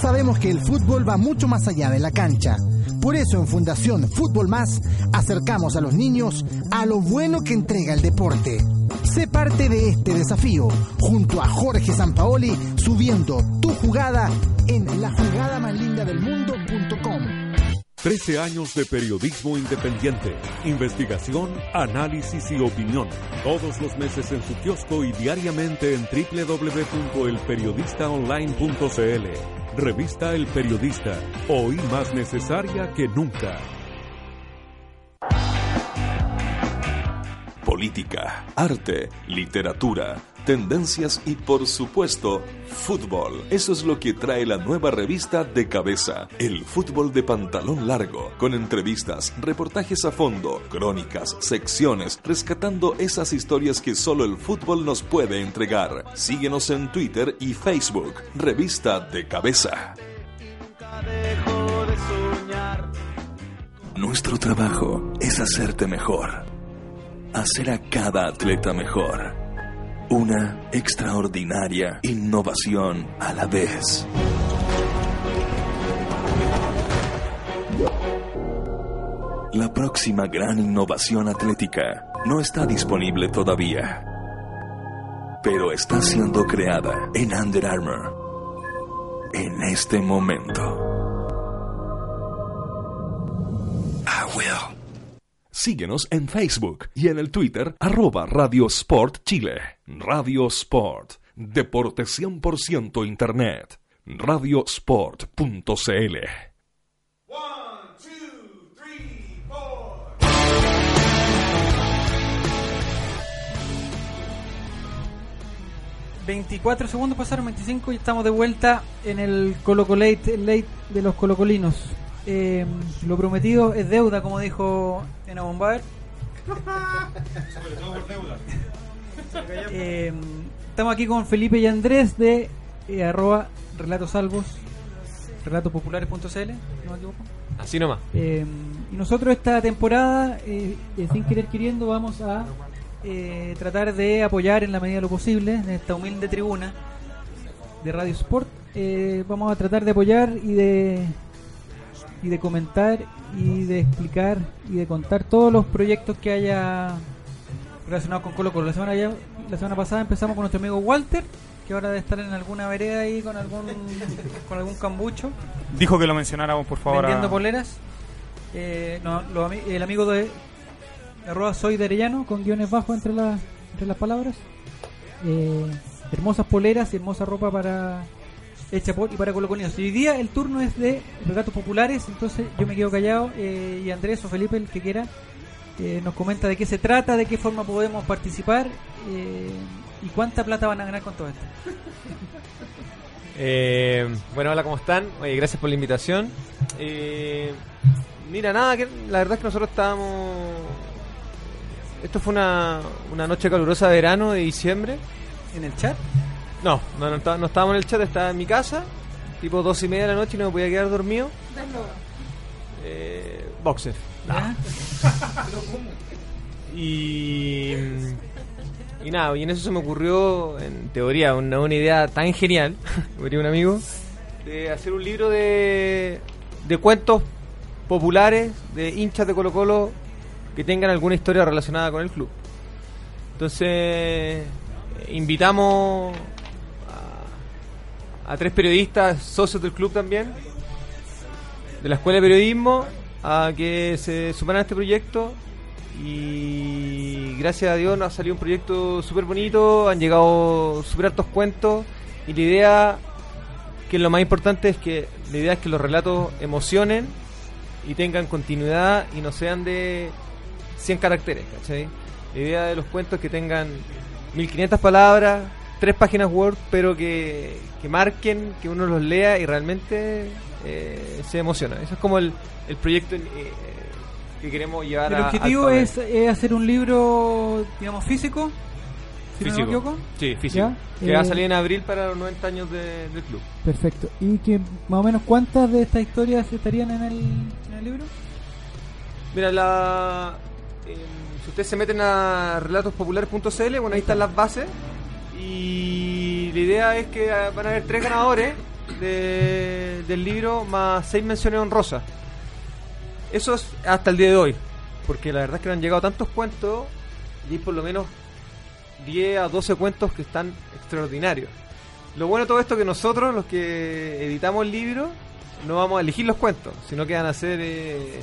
N: Sabemos que el fútbol va mucho más allá de la cancha. Por eso en Fundación Fútbol Más acercamos a los niños a lo bueno que entrega el deporte. Sé parte de este desafío junto a Jorge Sampaoli subiendo tu jugada en la jugada más linda del mundo.com.
O: 13 años de periodismo independiente, investigación, análisis y opinión. Todos los meses en su kiosco y diariamente en www.elperiodistaonline.cl. Revista El Periodista, hoy más necesaria que nunca.
J: Política, arte, literatura, tendencias y por supuesto, fútbol. Eso es lo que trae la nueva revista de cabeza, el fútbol de pantalón largo, con entrevistas, reportajes a fondo, crónicas, secciones, rescatando esas historias que solo el fútbol nos puede entregar. Síguenos en Twitter y Facebook, revista de cabeza. Nuestro trabajo es hacerte mejor, hacer a cada atleta mejor. Una extraordinaria innovación a la vez. La próxima gran innovación atlética no está disponible todavía, pero está siendo creada en Under Armour en este momento. Will. Síguenos en Facebook y en el Twitter arroba Radio Sport Chile. Radio Sport. Deporte 100% Internet. Radiosport.cl
A: 24 segundos pasaron, 25 y estamos de vuelta en el Coloco Late, el late de los colocolinos. Eh, lo prometido es deuda, como dijo Ena Bombar. Eh, estamos aquí con Felipe y Andrés de eh, arroba relatos salvos, relatopopulares.cl, no me equivoco.
F: Así nomás.
A: Eh, y nosotros esta temporada, eh, sin querer queriendo, vamos a eh, tratar de apoyar en la medida de lo posible en esta humilde tribuna de Radio Sport. vamos a tratar de apoyar y de y de comentar y de explicar y de contar todos los proyectos que haya relacionados con Colo Colo. La semana, ya, la semana pasada empezamos con nuestro amigo Walter, que ahora debe estar en alguna vereda ahí con algún con algún cambucho
H: Dijo que lo mencionáramos, por favor. a-
A: vendiendo poleras. Eh, no, el amigo de arroba soy de Arellano con guiones bajos entre las entre las palabras. Eh, hermosas poleras y hermosa ropa para hecha por y para coloconidos. Y hoy día el turno es de relatos populares, entonces yo me quedo callado eh, y Andrés o Felipe, el que quiera, eh, nos comenta de qué se trata, de qué forma podemos participar eh, y cuánta plata van a ganar con todo esto. [LAUGHS]
F: Eh, bueno, hola, ¿cómo están? Oye, gracias por la invitación. Eh, mira, nada, que la verdad es que nosotros estábamos... Esto fue una, una noche calurosa de verano de diciembre.
A: ¿En el chat?
F: No, no, no, no estábamos en el chat, estaba en mi casa, tipo dos y media de la noche y no me podía quedar dormido. Eh, boxer.
A: ¿Ya? [LAUGHS]
F: Y, y nada, y en eso se me ocurrió, en teoría, una, una idea tan genial, [LAUGHS] como diría un amigo, de hacer un libro de, de cuentos populares de hinchas de Colo Colo que tengan alguna historia relacionada con el club. Entonces, invitamos a, tres periodistas, socios del club también, de la Escuela de Periodismo, a que se sumaran a este proyecto y gracias a Dios nos ha salido un proyecto súper bonito, han llegado súper hartos cuentos y la idea, que lo más importante es que la idea es que los relatos emocionen y tengan continuidad y no sean de 100 caracteres, ¿cachai? La idea de los cuentos es que tengan 1500 palabras, tres páginas Word, pero que, que marquen, que uno los lea y realmente eh, se emociona. Eso es como el, el proyecto eh, que queremos llevar
A: El
F: a-
A: objetivo
F: al papel.
A: es, hacer un libro, digamos, físico. Si no me
F: Físico.
A: equivoco.
F: Sí, físico.
A: Ya,
F: Que va a
A: eh,
F: salir en abril para los 90 años de- del club.
A: Perfecto. ¿Y que más o menos cuántas de estas historias estarían en el, en el libro?
F: Mira, la, si ustedes se meten a relatospopulares.cl, bueno, ahí están las bases. Y la idea es que van a haber tres ganadores de- del libro más seis menciones honrosas. Eso es hasta el día de hoy. Porque la verdad es que han llegado tantos cuentos y hay por lo menos 10 a 12 cuentos que están extraordinarios. Lo bueno de todo esto es que nosotros, los que editamos el libro, no vamos a elegir los cuentos, sino que van a ser eh,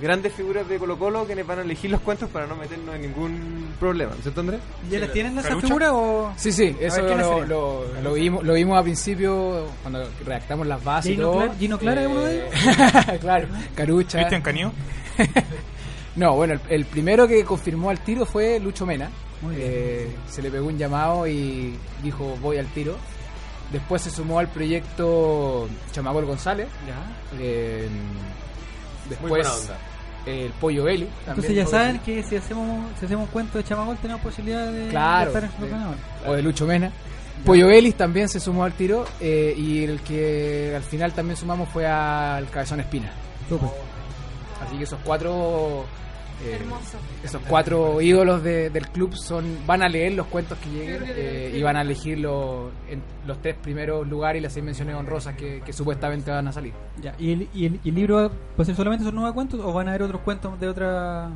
F: grandes figuras de Colo Colo quienes van a elegir los cuentos para no meternos en ningún problema, ¿no es cierto Andrés?
A: ¿Ya las tienen esa
F: ¿Carucha?
A: figura o...?
G: Sí, sí,
A: A
G: eso
A: ver, ¿quiénes
G: lo, lo, lo vimos, lo vimos al principio cuando redactamos las bases y
A: ¿Gino
G: todo.
A: Clara- Gino Clara es uno de ellos? [LAUGHS]
G: claro, Carucha.
H: ¿Cristian Cañó? [LAUGHS]
G: no, bueno, el, el primero que confirmó al tiro fue Lucho Mena.
A: Muy bien.
G: Eh, se le pegó un llamado y dijo voy al tiro. Después se sumó al proyecto Chamagol González. Eh, después
F: buena onda.
G: el Pollo Belli.
A: Entonces ya saben que si hacemos si hacemos un cuento de Chamagol tenemos posibilidad de,
G: Claro,
A: de estar en los
G: de-
A: ganadores.
G: o de Lucho Mena. Pollo Ellis también se sumó al tiro eh, y el que al final también sumamos fue al Cabezón Espina. Así que esos cuatro eh, esos cuatro ídolos de- del club son van a leer los cuentos que lleguen eh, y van a elegir los, en los tres primeros lugares y las seis menciones honrosas que, que supuestamente van a salir.
A: Ya, ¿y, el, y, el, y el libro va a ser solamente esos nueve cuentos o van a haber otros cuentos de otra...?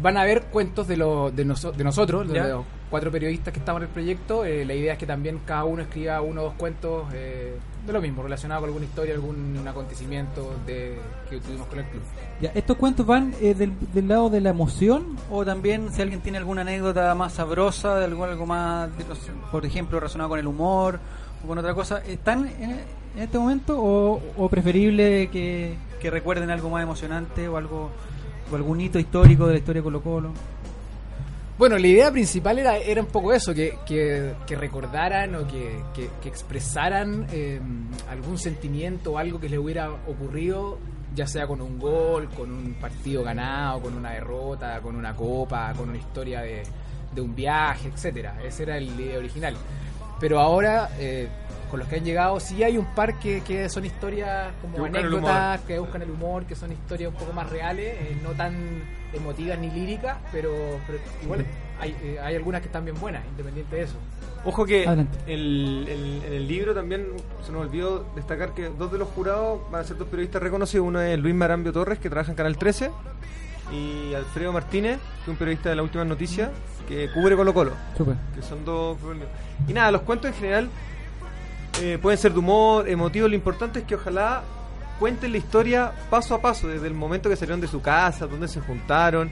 G: Van a haber cuentos de, lo- de, noso- de nosotros, de los cuatro periodistas que estamos en el proyecto. Eh, la idea es que también cada uno escriba uno o dos cuentos eh, de lo mismo, relacionado con alguna historia, algún acontecimiento de, que tuvimos con el club.
A: Ya, ¿Estos cuentos van eh, del, del lado de la emoción o también si alguien tiene alguna anécdota más sabrosa, de algo, algo más, de por ejemplo, relacionado con el humor o con otra cosa, ¿están en, en este momento o, o preferible que, que recuerden algo más emocionante o algo o algún hito histórico de la historia de Colo Colo?
G: Bueno, la idea principal era, era un poco eso, que, que, recordaran o que, que- expresaran eh, algún sentimiento o algo que les hubiera ocurrido ya sea con un gol, con un partido ganado, con una derrota, con una copa, con una historia de, de un viaje, etcétera. Ese era el idea original. Pero ahora, eh, con los que han llegado, sí hay un par que, que son historias como
F: Que
G: anécdotas, que buscan el humor, que son historias un poco más reales, eh, no tan emotivas ni líricas, pero, pero igual hay, eh, hay algunas que están bien buenas, independiente de eso.
F: Ojo que
G: Adelante.
F: el, el- en el libro también se nos olvidó destacar que dos de los jurados van a ser dos periodistas reconocidos. Uno es Luis Marambio Torres, que trabaja en Canal 13, y Alfredo Martínez, que es un periodista de la última noticia, que cubre Colo Colo.
A: Súper.
F: Que son dos... Y nada, los cuentos en general eh, pueden ser de humor, emotivos. Lo importante es que ojalá cuenten la historia paso a paso, desde el momento que salieron de su casa, dónde se juntaron.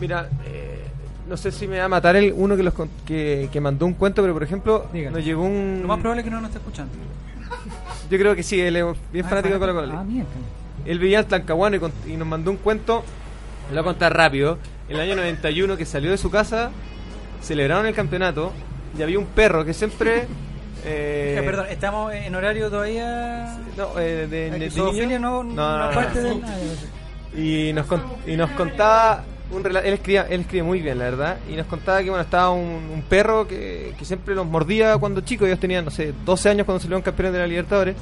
F: Mira, eh, no sé si me va a matar el uno que los con- que, que mandó un cuento, pero por ejemplo, nos llegó un.
A: Lo más probable es que no nos esté escuchando.
F: Yo creo que sí, él es bien
A: Ah,
F: fanático de Colo.
A: Ah, mierda.
F: Él vivía en Talcahuano y, y nos mandó un cuento, lo voy a contar rápido. En el año 91 que salió de su casa, celebraron el campeonato y había un perro que siempre... [LAUGHS] eh,
A: Eh, perdón, estamos en horario todavía.
F: No, eh, de, de- de
A: no,
F: No,
A: no, parte
F: no.
A: del.
F: y nos con- y nos contaba un rela- él escribía él escribe muy bien la verdad. Y nos contaba que bueno estaba un, un perro que, que siempre los mordía cuando chicos. Ellos tenían no sé 12 años cuando salieron campeones de la Libertadores.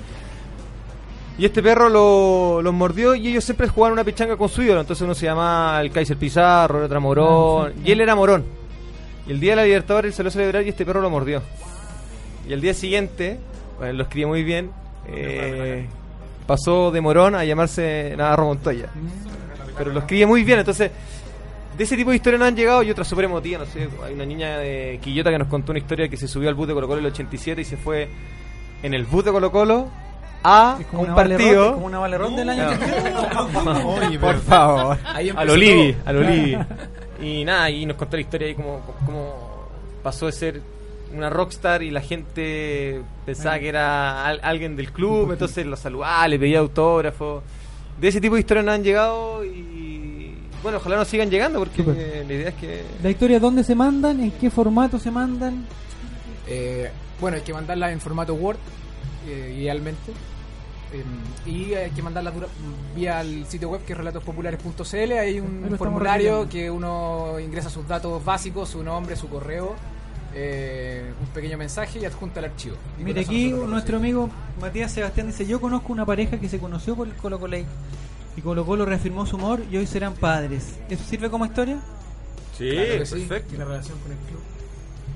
F: Y este perro lo- los mordió y ellos siempre jugaban una pichanga con su ídolo. Entonces uno se llamaba el Kaiser Pizarro el otro Morón.
A: Ah, sí.
F: y él era Morón. Y el día de la Libertadores él salió a celebrar y este perro lo mordió y el día siguiente bueno, lo escribe muy bien eh, pasó de Morón a llamarse Navarro Montoya. Pero lo escribe muy bien, entonces de ese tipo de historias nos han llegado y otras súper emotivas, no sé, hay una niña de Quillota que nos contó una historia que se subió al bus de Colo Colo en el 87 y se fue en el bus de Colo Colo a
A: como
F: un partido.
A: es como una Valerón del año.
F: No. [LAUGHS]
A: Oye,
F: por favor.
A: Ahí
F: a
A: empezó
F: lo Libi
A: todo.
F: a lo Libi y nada y nos contó la historia ahí como, como pasó de ser una rockstar y la gente pensaba que era al- alguien del club [LAUGHS] entonces lo saludaba le pedía autógrafo de ese tipo de historias nos han llegado y bueno ojalá nos sigan llegando porque eh, la idea es que
A: La historia, ¿dónde se mandan? ¿En qué formato se mandan?
G: Eh, bueno, hay que mandarla en formato Word, eh, idealmente. Eh, y hay que mandarla dura- vía el sitio web que es relatospopulares.cl. Hay un formulario que uno ingresa sus datos básicos, su nombre, su correo, eh, un pequeño mensaje y adjunta el archivo. Y
A: Mire, aquí nuestro amigo Matías Sebastián dice: Yo conozco una pareja que se conoció por el Colo Colo y Colo Colo reafirmó su amor y hoy serán padres. ¿Eso sirve como historia?
F: sí,
G: Claro que sí,
F: perfecto
G: tiene relación con el club.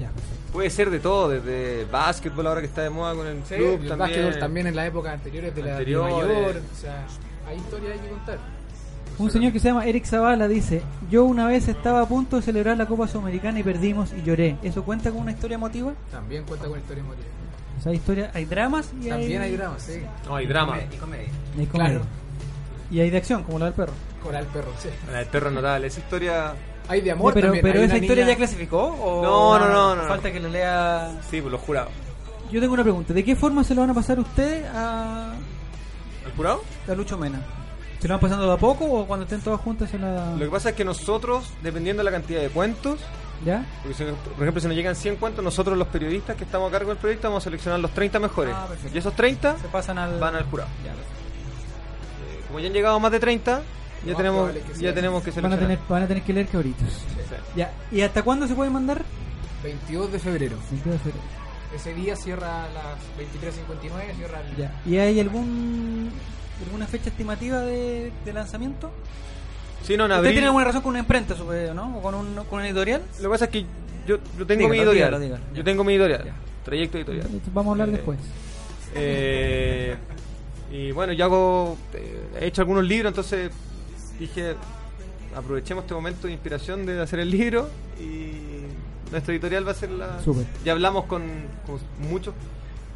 A: Ya, perfecto.
F: puede ser de todo desde básquetbol ahora que está de moda con el
G: Sí,
F: club
G: el
F: también
G: básquetbol también en las épocas anteriores de la de mayor. O sea, hay historias hay que contar.
A: Un señor que se llama Eric Zavala dice: Yo una vez estaba a punto de celebrar la Copa Sudamericana y perdimos y lloré. ¿Eso cuenta con una historia emotiva?
G: También cuenta con historias emotivas.
A: O sea, hay, historia, hay dramas y
G: También
A: hay,
G: hay dramas, sí.
F: no hay drama
G: Y comedia.
A: y hay comedia.
G: Claro.
A: Y hay de acción, como la del perro.
G: Coral perro, sí.
F: la del perro notable esa historia
G: Hay de amor
A: pero
G: también.
A: pero esa
G: una
A: historia
G: niña-
A: ya clasificó o
F: No, no, no, no, no.
A: falta que lo lea.
F: sí pues los jurados
A: Yo tengo una pregunta, ¿de qué forma se lo van a pasar ustedes a,
F: ¿al jurado?
A: a Lucho Mena? ¿Se lo van pasando de a poco o cuando estén todas juntas se la
F: Lo que pasa es que nosotros, dependiendo de la cantidad de cuentos,
A: ¿Ya?
F: porque si- por ejemplo, si nos llegan 100 cuentos, nosotros los periodistas que estamos a cargo del proyecto vamos a seleccionar los 30 mejores.
A: Ah,
F: y esos 30
A: Se pasan al
F: van al jurado.
A: Ya.
F: Eh, como ya han llegado más de 30, ya tenemos,
G: que
F: ya
G: sea.
F: tenemos que
A: Van a
F: seleccionar.
A: tener van a tener que leer cabritos.
F: Sí.
A: Ya, ¿y hasta cuándo se puede mandar?
G: 22 de febrero.
A: 22 de febrero.
G: Ese día cierra a las 23.59, cierra el...
A: Ya. ¿Y hay algún alguna fecha estimativa de, de lanzamiento?
F: Sí, no, en
A: ¿Usted tiene alguna razón con una imprenta, supongo, ¿no? ¿O con un, con un editorial?
F: Lo que pasa es que yo, yo tengo
A: Dígalo,
F: mi editorial.
A: dígalo, dígalo.
F: Yo tengo mi editorial. Trayecto editorial.
A: Vamos a hablar
F: Eh,
A: después.
F: Eh, y bueno, yo hago, eh, he hecho algunos libros, entonces dije, aprovechemos este momento de inspiración de hacer el libro y nuestra editorial va a ser la...
A: Súper.
F: Ya hablamos con, con muchos...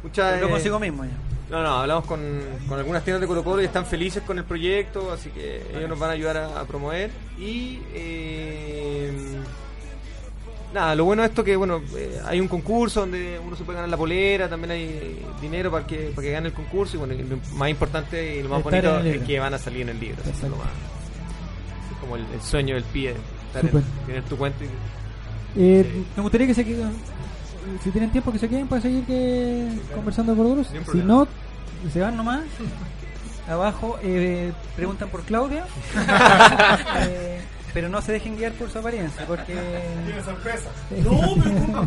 F: Muchas,
A: Pero
F: eh,
A: consigo mismo ya.
F: No, no, hablamos con, con algunas tiendas de Colo Colo y están felices con el proyecto, así que ellos nos van a ayudar a, a promover. Y eh, nada, lo bueno de esto que bueno eh, hay un concurso donde uno se puede ganar la polera, también hay dinero para que para que gane el concurso y bueno, y lo más importante y lo más
A: Estar
F: bonito es que van a salir en el libro. es
A: Exacto.
F: lo más- es como el, el sueño del pie, estar en- tener tu cuenta y
A: Eh, Me gustaría que se si tienen tiempo, que se queden para seguir que, conversando con.
F: Sin
A: Si no, se van nomás. abajo eh, preguntan por Claudia. [LAUGHS] Eh, pero no se dejen guiar por su apariencia, porque...
I: Tiene sorpresas. [LAUGHS]
A: No,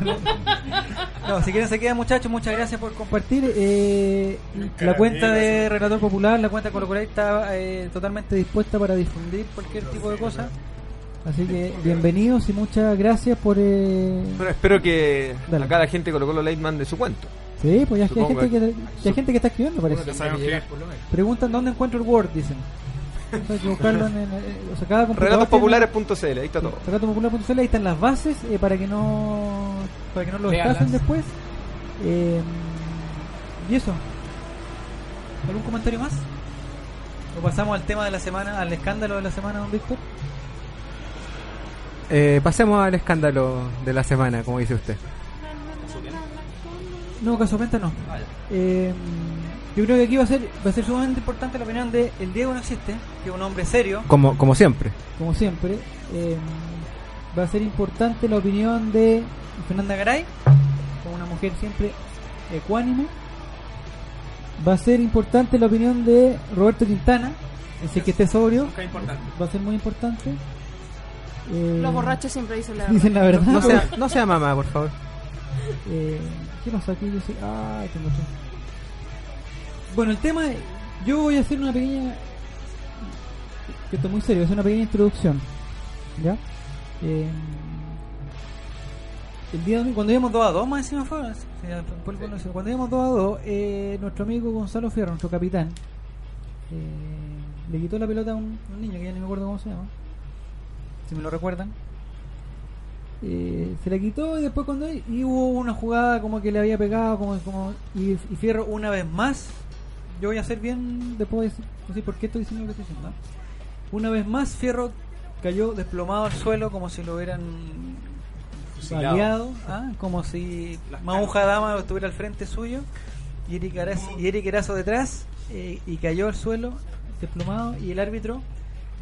A: No, si quieren se quedan muchachos, muchas gracias por compartir. Eh, la cuenta de Relator Popular, la cuenta Colo Colo está eh, totalmente dispuesta para difundir cualquier tipo de cosa. Así que bienvenidos y muchas gracias por... Eh...
F: Bueno, espero que
A: Dale.
F: acá la gente Colo Colo Light mande su cuento.
A: Sí, pues ya que hay gente que, hay gente que está escribiendo, parece.
F: Bueno, que-.
A: Preguntan dónde encuentro el Word, dicen. O sea, hay que buscarlo en, en- en- o sea,
F: Relatospopulares.cl, ahí está todo.
A: Relatospopular.cl, ahí están las bases eh, para que no para que no lo estafen después. Eh, y eso. ¿Algún comentario más? ¿O pasamos al tema de la semana, al escándalo de la semana, don Víctor?
D: Eh, pasemos al escándalo de la semana, como dice usted.
A: No, caso Penta no. Eh, yo creo que aquí va a ser va a ser sumamente importante la opinión de El Diego no existe, que es un hombre serio,
D: Como, como siempre.
A: como siempre. Eh, va a ser importante la opinión de Fernanda Garay, como una mujer siempre ecuánime. Va a ser importante la opinión de Roberto Quintana, ese que esté sobrio.
G: Nunca es importante.
A: Va a ser muy importante. Eh,
B: Los borrachos siempre dicen la verdad. [LAUGHS]
A: Dicen la verdad.
D: No sea, no sea mamá, por favor. [LAUGHS]
A: Eh, ¿Qué pasó aquí? Yo ah, tengo otro. Bueno, el tema, yo voy a hacer una pequeña, que esto es muy serio, hacer una pequeña introducción, ¿ya? Eh, el día de- cuando íbamos 2 a 2, más encima fue, cuando íbamos 2 a 2, eh, nuestro amigo Gonzalo Fierro, nuestro capitán, eh, le quitó la pelota a un, un niño que ya ni me acuerdo cómo se llama, si me lo recuerdan. Eh, se la quitó y después cuando y hubo una jugada como que le había pegado como, como y, y Fierro una vez más yo voy a hacer bien después decir, decir por qué estoy diciendo lo que estoy diciendo ¿no? una vez más Fierro cayó desplomado al suelo como si lo hubieran
G: Fusilado.
A: baleado ¿ah? como si Mamuja Dama estuviera al frente suyo y Eric Erazo, y Eric Erazo detrás eh, y cayó al suelo desplomado y el árbitro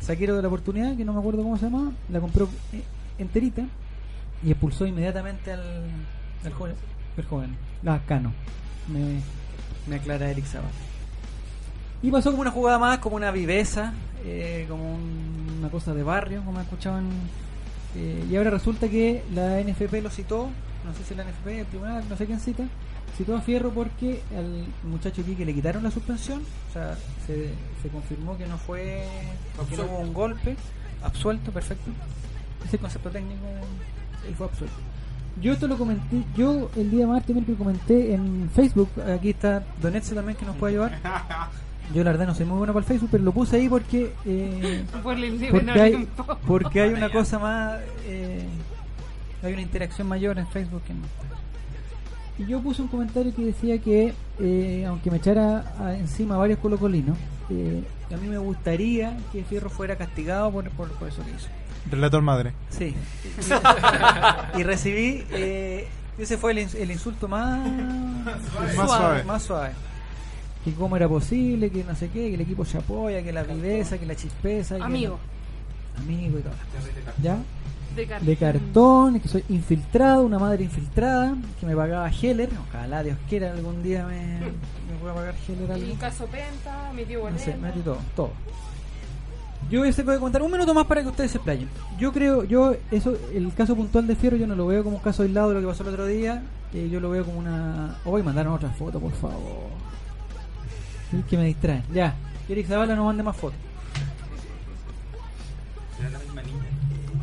A: saquero de la oportunidad que no me acuerdo cómo se llamaba la compró eh, enterita y expulsó inmediatamente al, joven, el joven, la Cano, me, aclara Eric Sabat. Y pasó como una jugada más, como una viveza, eh, como un- una cosa de barrio, como escuchaban. eh, y ahora resulta que la NFP lo citó, no sé si la NFP, el tribunal, no sé quién cita, citó a Fierro porque al muchacho aquí que le quitaron la suspensión, o sea, se, se confirmó que no fue, que no hubo un golpe, absuelto, perfecto. Ese concepto técnico, él fue absuelto. Yo esto lo comenté, yo el día martes lo comenté en Facebook, aquí está Don Edson también que nos puede ayudar. [LAUGHS] Yo la verdad no soy muy bueno para el Facebook, pero lo puse ahí porque eh, porque, hay, porque hay una cosa más, eh, hay una interacción mayor en Facebook que no. Y yo puse un comentario que decía que, eh, aunque me echara a- encima varios colocolinos, eh, a mí me gustaría que Fierro fuera castigado por, por, por eso que hizo.
C: Relator madre.
A: Sí. y recibí, eh, ese fue el, el insulto más,
C: Más suave.
A: Más suave. Que cómo era posible, que no sé qué, que el equipo se apoya, que la viveza, que la chispeza. que
B: Amigo.
A: no- amigo y todo. ¿Ya?
B: De cartón.
A: De cartón, que soy infiltrado, una madre infiltrada, que me pagaba Heller. Ojalá Dios quiera algún día me, me pueda pagar Heller algo.
B: Y Caso Penta, mi tío
A: No sé, metí todo, todo. Yo ese voy a contar un minuto más para que ustedes se explayen. Yo creo, yo, eso, el caso puntual de Fierro, yo no lo veo como un caso aislado de lo que pasó el otro día. eh, yo lo veo como una. Hoy mandaron otra foto, por favor. Sí, que me distraen. Ya, Eric Zavala no mande más fotos.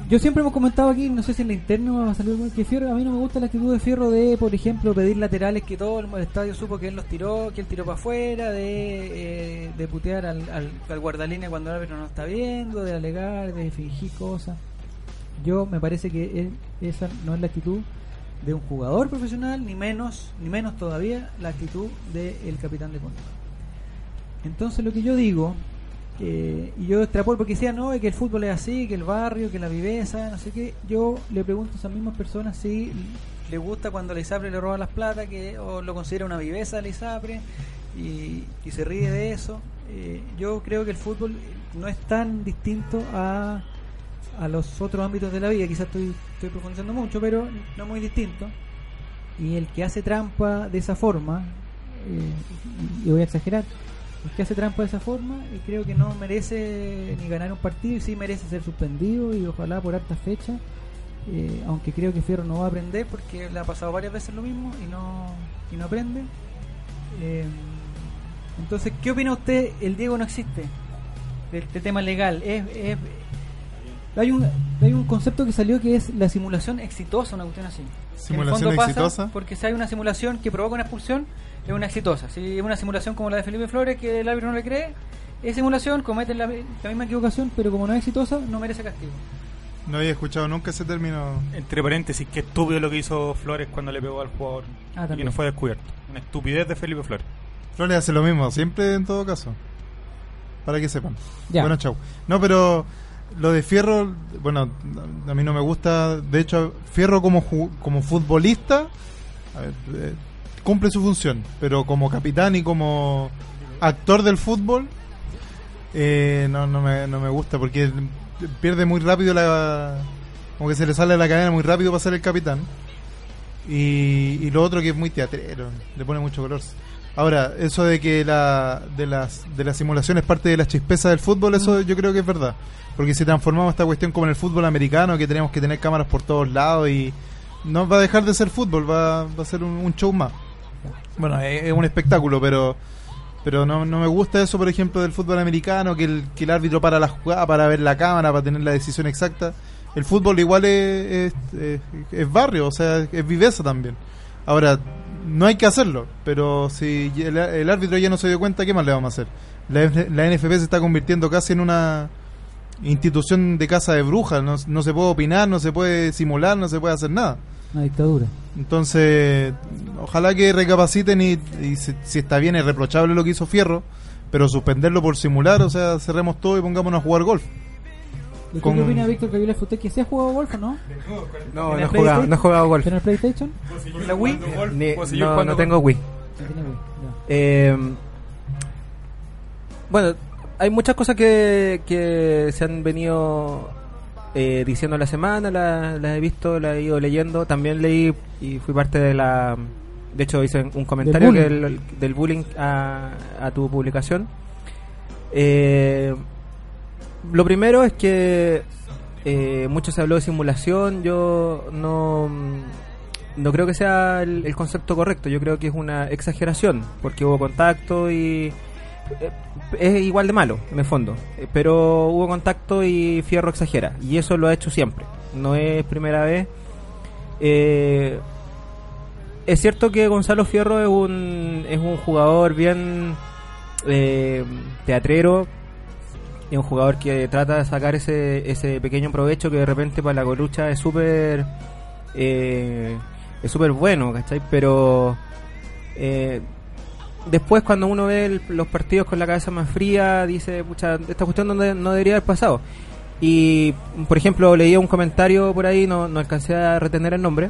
A: Yo siempre hemos comentado aquí, no sé si en la interna va a salir que Fierro, a mí no me gusta la actitud de Fierro de, por ejemplo, pedir laterales que todo el estadio supo que él los tiró, que él tiró para afuera, de, eh, de putear al, al, al guardalínea cuando el árbitro no está viendo, de alegar, de fingir cosas. Yo me parece que esa no es la actitud de un jugador profesional, ni menos, ni menos todavía la actitud del capitán de Colo. Entonces lo que yo digo, eh, y yo extrapolo porque decía, no, es que el fútbol es así, que el barrio, que la viveza, no sé qué, yo le pregunto a esas mismas personas si le gusta cuando la ISAPRE le roba las plata, que o lo considera una viveza la ISAPRE, y, se ríe de eso. Eh, yo creo que el fútbol no es tan distinto a, a los otros ámbitos de la vida, quizás estoy, estoy profundizando mucho, pero no muy distinto. Y el que hace trampa de esa forma, eh, y voy a exagerar, porque hace trampa de esa forma y creo que no merece ni ganar un partido y sí merece ser suspendido y ojalá por harta fecha. Eh, aunque creo que Fierro no va a aprender porque le ha pasado varias veces lo mismo y no, y no aprende. Eh, entonces, ¿qué opina usted? El Diego no existe. Del, del tema legal. Es, es- hay, un, hay un concepto que salió que es la simulación exitosa, una cuestión así. Que en el
C: ¿Simulación
A: fondo pasa
C: exitosa?
A: Porque si hay una simulación que provoca una expulsión, es una exitosa. Si es una simulación como la de Felipe Flores, que el árbitro no le cree, es simulación, cometen la, la misma equivocación, pero como no es exitosa, no merece castigo.
C: No había escuchado nunca ese término.
H: Entre paréntesis, qué estúpido lo que hizo Flores cuando le pegó al jugador
A: Ah,
H: y que no fue descubierto. Una estupidez de Felipe Flores.
C: Flores hace lo mismo, siempre en todo caso. Para que sepan.
H: Ya.
C: Bueno, chau. No, pero lo de Fierro, bueno, a mí no me gusta. De hecho, Fierro como, como futbolista eh, cumple su función, pero como capitán y como actor del fútbol, eh, no, no, me, no me gusta porque pierde muy rápido la. Como que se le sale la cadena muy rápido para ser el capitán. Y, y lo otro que es muy teatrero, le pone mucho color. Ahora, eso de que la, de las de la simulación es parte de la chispeza del fútbol, eso yo creo que es verdad. Porque si transformamos esta cuestión como en el fútbol americano, que tenemos que tener cámaras por todos lados y no va a dejar de ser fútbol, va, va a ser un, un show más. Bueno, es, es un espectáculo, pero pero no, no me gusta eso, por ejemplo, del fútbol americano, que el, que el árbitro para la jugada, para ver la cámara, para tener la decisión exacta. El fútbol igual es, es, es- es barrio, o sea, es viveza también. Ahora, no hay que hacerlo, pero si el, el árbitro ya no se dio cuenta, ¿qué más le vamos a hacer? La, la NFP se está convirtiendo casi en una institución de casa de brujas, no, no se puede opinar, no se puede simular, no se puede hacer nada.
A: Una dictadura.
C: Entonces, ojalá que recapaciten y, y si, si está bien, es reprochable lo que hizo Fierro, pero suspenderlo por simular, o sea, cerremos todo y pongámonos a jugar golf.
A: ¿Y
C: Con-
A: ¿Qué opina Víctor Caviles usted que se ha jugado golf o no?
D: No,
A: ¿En
D: no
A: el
D: he jugado,
A: PlayStation?
D: no he jugado golf.
A: ¿En el PlayStation? ¿En la Wii?
D: Ni-
H: seguir
D: no, no tengo Wii.
A: No tiene Wii, ya.
D: Eh, bueno, hay muchas cosas que, que se han venido eh, diciendo la semana, la- las he visto, las he ido leyendo. También leí y fui parte de la... De hecho, hice un comentario
A: bullying.
D: que el- del bullying a, a tu publicación. Eh, lo primero es que eh, mucho se habló de simulación. Yo no, no creo que sea el, concepto correcto. Yo creo que es una exageración, porque hubo contacto y eh, es igual de malo, en el fondo. Eh, Pero hubo contacto y Fierro exagera. Y eso lo ha hecho siempre. No es primera vez. Eh, es cierto que Gonzalo Fierro es un, es un jugador bien teatrero. Es un jugador que trata de sacar ese, ese pequeño provecho que de repente para la colucha es súper eh, es súper bueno, ¿cachai? Pero eh, después cuando uno ve los partidos con la cabeza más fría, dice, pucha, esta cuestión no, no debería haber pasado. Y, por ejemplo, leía un comentario por ahí, no, no alcancé a retener el nombre.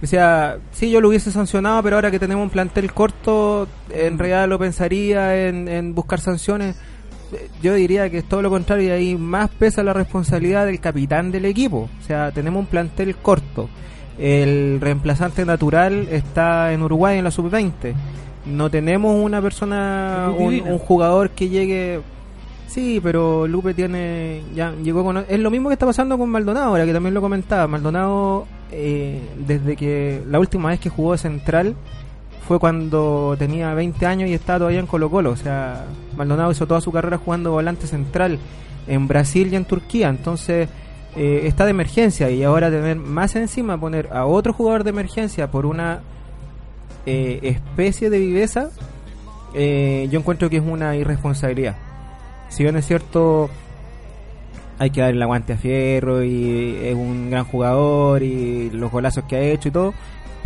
D: Decía, sí, yo lo hubiese sancionado, pero ahora que tenemos un plantel corto, en realidad lo pensaría en, en buscar sanciones. Yo diría que es todo lo contrario, y ahí más pesa la responsabilidad del capitán del equipo. O sea, tenemos un plantel corto. El reemplazante natural está en Uruguay en la sub-20. No tenemos una persona, un, un jugador que llegue. Sí, pero Lupe tiene. ya llegó con. Es lo mismo que está pasando con Maldonado, ahora que también lo comentaba. Maldonado, eh, desde que la última vez que jugó de central fue cuando tenía 20 años y estaba todavía en Colo Colo. O sea, Maldonado hizo toda su carrera jugando volante central en Brasil y en Turquía. Entonces, eh, está de emergencia y ahora tener más encima, poner a otro jugador de emergencia por una eh, especie de viveza, eh, yo encuentro que es una irresponsabilidad. Si bien es cierto, hay que darle el aguante a Fierro y es un gran jugador y los golazos que ha hecho y todo,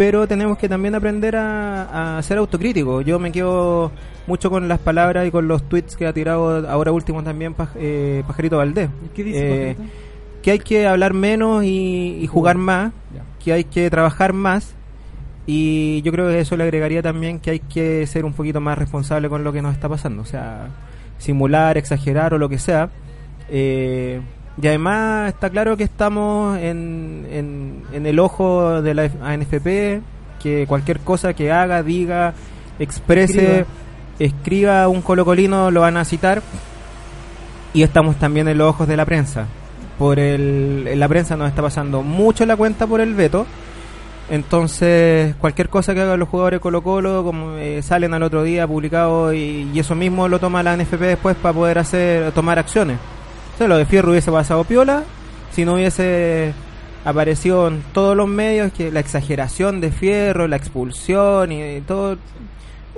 D: pero tenemos que también aprender a, a ser autocríticos. Yo me quedo mucho con las palabras y con los tweets que ha tirado ahora último también Paj- eh, Pajarito Valdés.
A: ¿Qué dice
D: Eh,
A: Pajarito?
D: que hay que hablar menos y, y jugar más, que hay que trabajar más y yo creo que eso le agregaría también que hay que ser un poquito más responsable con lo que nos está pasando, o sea, simular, exagerar o lo que sea. Eh, y además está claro que estamos en, en, en el ojo de la ANFP, que cualquier cosa que haga, diga, exprese,
A: Escriba.
D: escriba un colocolino lo van a citar y estamos también en los ojos de la prensa. Por el, la prensa nos está pasando mucho la cuenta por el veto. Entonces, cualquier cosa que hagan los jugadores Colo Colo, como eh, salen al otro día publicado y, y eso mismo lo toma la NFP después para poder hacer tomar acciones. Lo de Fierro hubiese pasado piola si no hubiese aparecido en todos los medios que la exageración de Fierro, la expulsión y todo.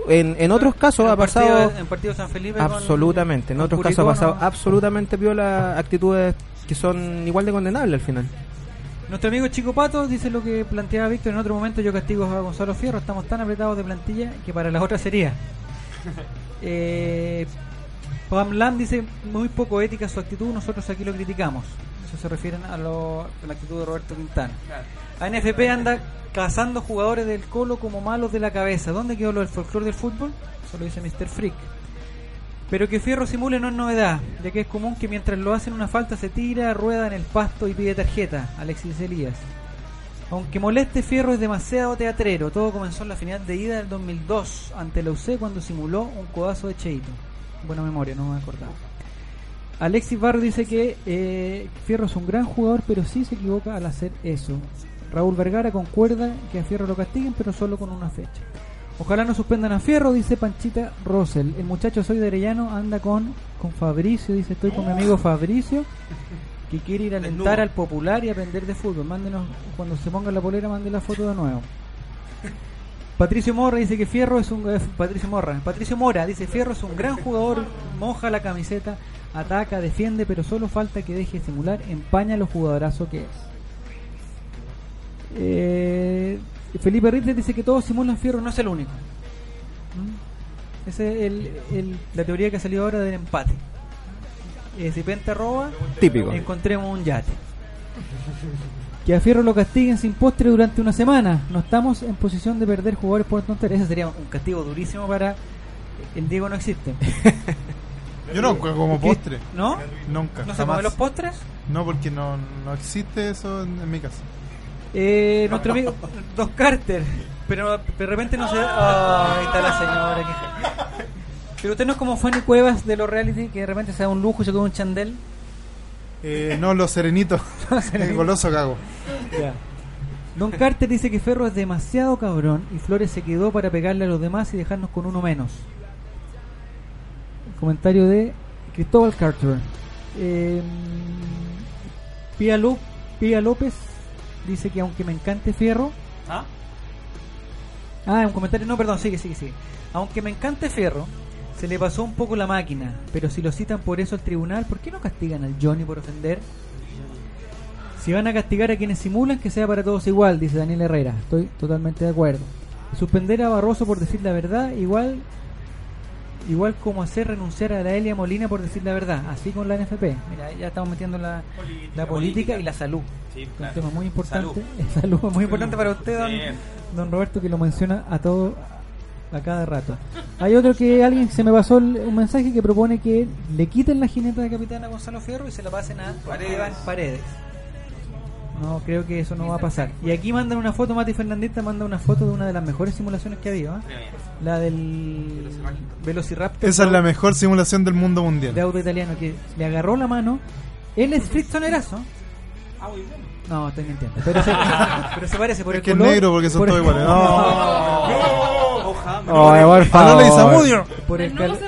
D: En, en otros casos
A: En
D: ha
A: partido-
D: pasado
A: en partido San Felipe con-
D: absolutamente. En
A: con
D: otros casos ha pasado
A: no.
D: absolutamente piola actitudes que son igual de condenables al final.
A: Nuestro amigo Chico Pato dice lo que planteaba Víctor en otro momento. Yo castigo a Gonzalo Fierro. Estamos tan apretados de plantilla que para las otras sería. [LAUGHS] Eh, Pam Lam dice muy poco ética su actitud. Nosotros aquí lo criticamos. Eso se refieren a, lo- a la actitud de Roberto Quintana. ANFP anda cazando jugadores del Colo como malos de la cabeza. ¿Dónde quedó lo del folclore del fútbol? Eso lo dice Mr. Freak. Pero que Fierro simule no es novedad, ya que es común que mientras lo hacen una falta se tira, rueda en el pasto y pide tarjeta. Alexis Elías. Aunque moleste, Fierro es demasiado teatrero. Todo comenzó en la final de ida del 2002 ante la UC cuando simuló un codazo de Cheito. Buena memoria, no me acordaba. Alexis Barrio dice que eh, Fierro es un gran jugador, pero sí se equivoca al hacer eso. Raúl Vergara concuerda que a Fierro lo castiguen, pero solo con una fecha. Ojalá no suspendan a Fierro, dice Panchita Rosel. El muchacho soy de Arellano, anda con, con Fabricio, dice estoy con mi amigo Fabricio, que quiere ir a alentar al popular y aprender de fútbol. Mándenos, cuando se ponga la polera, mande la foto de nuevo. Patricio Morra dice que Fierro es un eh, Patricio Morra, Patricio Mora dice Fierro es un gran jugador, moja la camiseta, ataca, defiende, pero solo falta que deje de simular, empaña lo jugadorazo que es. Eh, Felipe Ritter dice que todos simulan Fierro, no es el único. ¿Mm? Esa es el- el- la teoría que ha salido ahora del empate. Eh, si Penta roba,
D: Típico.
A: encontremos un yate. Que a Fierro lo castiguen sin postre durante una semana. No estamos en posición de perder jugadores por tontería. Ese sería un castigo durísimo para el Diego no existe.
C: Yo no como postre.
A: ¿No?
C: Nunca.
A: ¿No se comen los postres?
C: No, porque no, no existe eso en, en mi casa.
A: Eh, nuestro amigo Dos Carter. Pero de repente no se. Ah, ahí está la señora. que- Pero usted no es como Fanny Cuevas de los reality que de repente se da un lujo y se come un chandel.
C: Eh, no, los serenitos. [LAUGHS] El goloso cago.
A: Ya. Don Carter dice que Ferro es demasiado cabrón y Flores se quedó para pegarle a los demás y dejarnos con uno menos. El comentario de Cristóbal Carter. Eh, Pía, Ló- Pía López dice que aunque me encante Fierro.
E: ¿Ah?
A: Ah, un comentario, no, perdón, sigue, sigue, sigue. Aunque me encante Fierro, se le pasó un poco la máquina, pero si lo citan por eso al tribunal, ¿por qué no castigan al Johnny por ofender? Si van a castigar a quienes simulan, que sea para todos igual, dice Daniel Herrera. Estoy totalmente de acuerdo. Suspender a Barroso por decir la verdad, igual igual como hacer renunciar a la Elia Molina por decir la verdad, así con la NFP. Mira, ya estamos metiendo la, la política y la salud.
E: Sí,
A: Un tema muy importante.
E: Salud. [LAUGHS]
A: Salud, es muy importante para usted, don,
E: Sí.
A: don Roberto, que lo menciona a todo a cada rato. Hay otro que alguien se me pasó el- un mensaje que propone que le quiten la jineta de capitán a Gonzalo Fierro y se la pasen a Esteban Paredes. No, creo que eso no va a pasar. Y aquí mandan una foto, Mati Fernandita manda una foto de una de las mejores simulaciones que ha habido. ¿eh? La del Velociraptor.
C: Esa es la mejor simulación del mundo mundial.
A: de auto italiano que le agarró la mano. Él es fritzonerazo. No, estoy mintiendo. Pero se, [LAUGHS] pero se parece por
C: Es
A: el
C: que es
A: color.
C: negro porque son
A: por
C: todos
A: el-
C: iguales. No.
D: Oye, por favor.
C: Zamudio.
A: Por el, cal-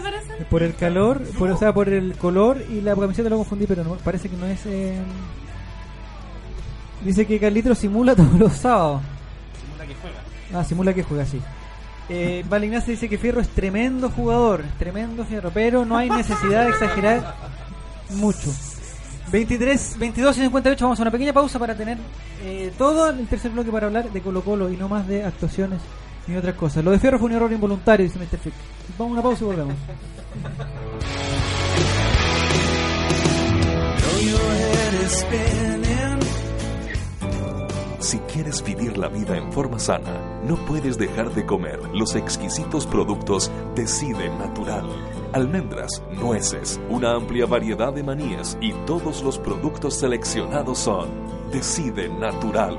A: por el calor, por, o sea, por el color y la camiseta lo confundí, pero no, parece que no es. eh, Dice que Carlitos simula [LAUGHS] todos los sábados.
E: Simula que juega.
A: Ah, simula que juega así. Eh, Vale Ignacio dice que Fierro es tremendo jugador, tremendo Fierro, pero no hay necesidad de exagerar mucho. 23, 22 y 58, vamos a una pequeña pausa para tener eh, todo el tercer bloque para hablar de Colo Colo y no más de actuaciones ni otras cosas. Lo de Fierro fue un error involuntario, dice Mr. Fick. Vamos a una pausa y volvemos.
J: Si quieres vivir la vida en forma sana, no puedes dejar de comer los exquisitos productos Decide Natural. Almendras, nueces, una amplia variedad de maníes y todos los productos seleccionados son Decide Natural.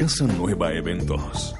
J: Casa Nueva Eventos.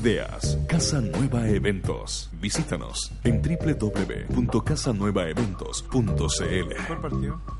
J: ideas. Casa Nueva Eventos. Visítanos en www.casanuevaeventos.cl.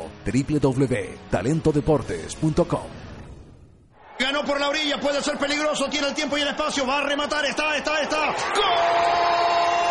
L: www.talentodeportes.com
M: Ganó por la orilla, puede ser peligroso, tiene el tiempo y el espacio, va a rematar, está, está, está. ¡Gol!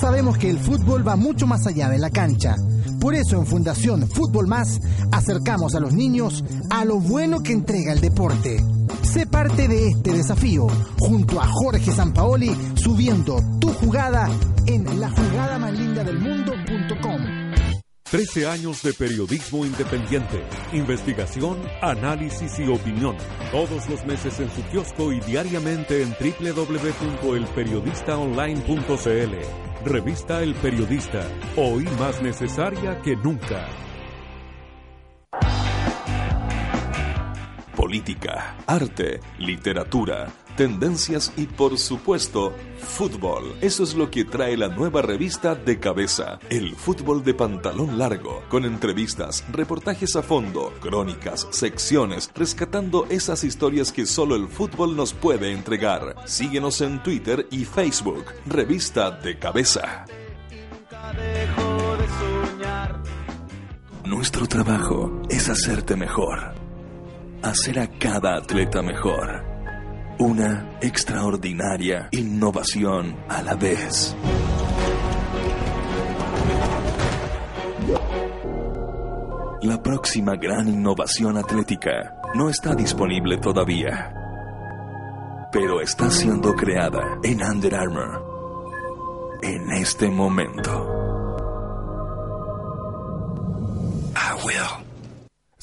N: Sabemos que el fútbol va mucho más allá de la cancha. Por eso en Fundación Fútbol Más acercamos a los niños a lo bueno que entrega el deporte. Sé parte de este desafío junto a Jorge Sampaoli subiendo tu jugada en la jugada más linda del mundo.com.
O: 13 años de periodismo independiente, investigación, análisis y opinión. Todos los meses en su kiosco y diariamente en www.elperiodistaonline.cl. Revista El Periodista, hoy más necesaria que nunca.
J: Política, arte, literatura, tendencias y por supuesto, fútbol. Eso es lo que trae la nueva revista de cabeza, el fútbol de pantalón largo, con entrevistas, reportajes a fondo, crónicas, secciones, rescatando esas historias que solo el fútbol nos puede entregar. Síguenos en Twitter y Facebook, revista de cabeza. Nuestro trabajo es hacerte mejor, hacer a cada atleta mejor. Una extraordinaria innovación a la vez. La próxima gran innovación atlética no está disponible todavía, pero está siendo creada en Under Armour en este momento. I will.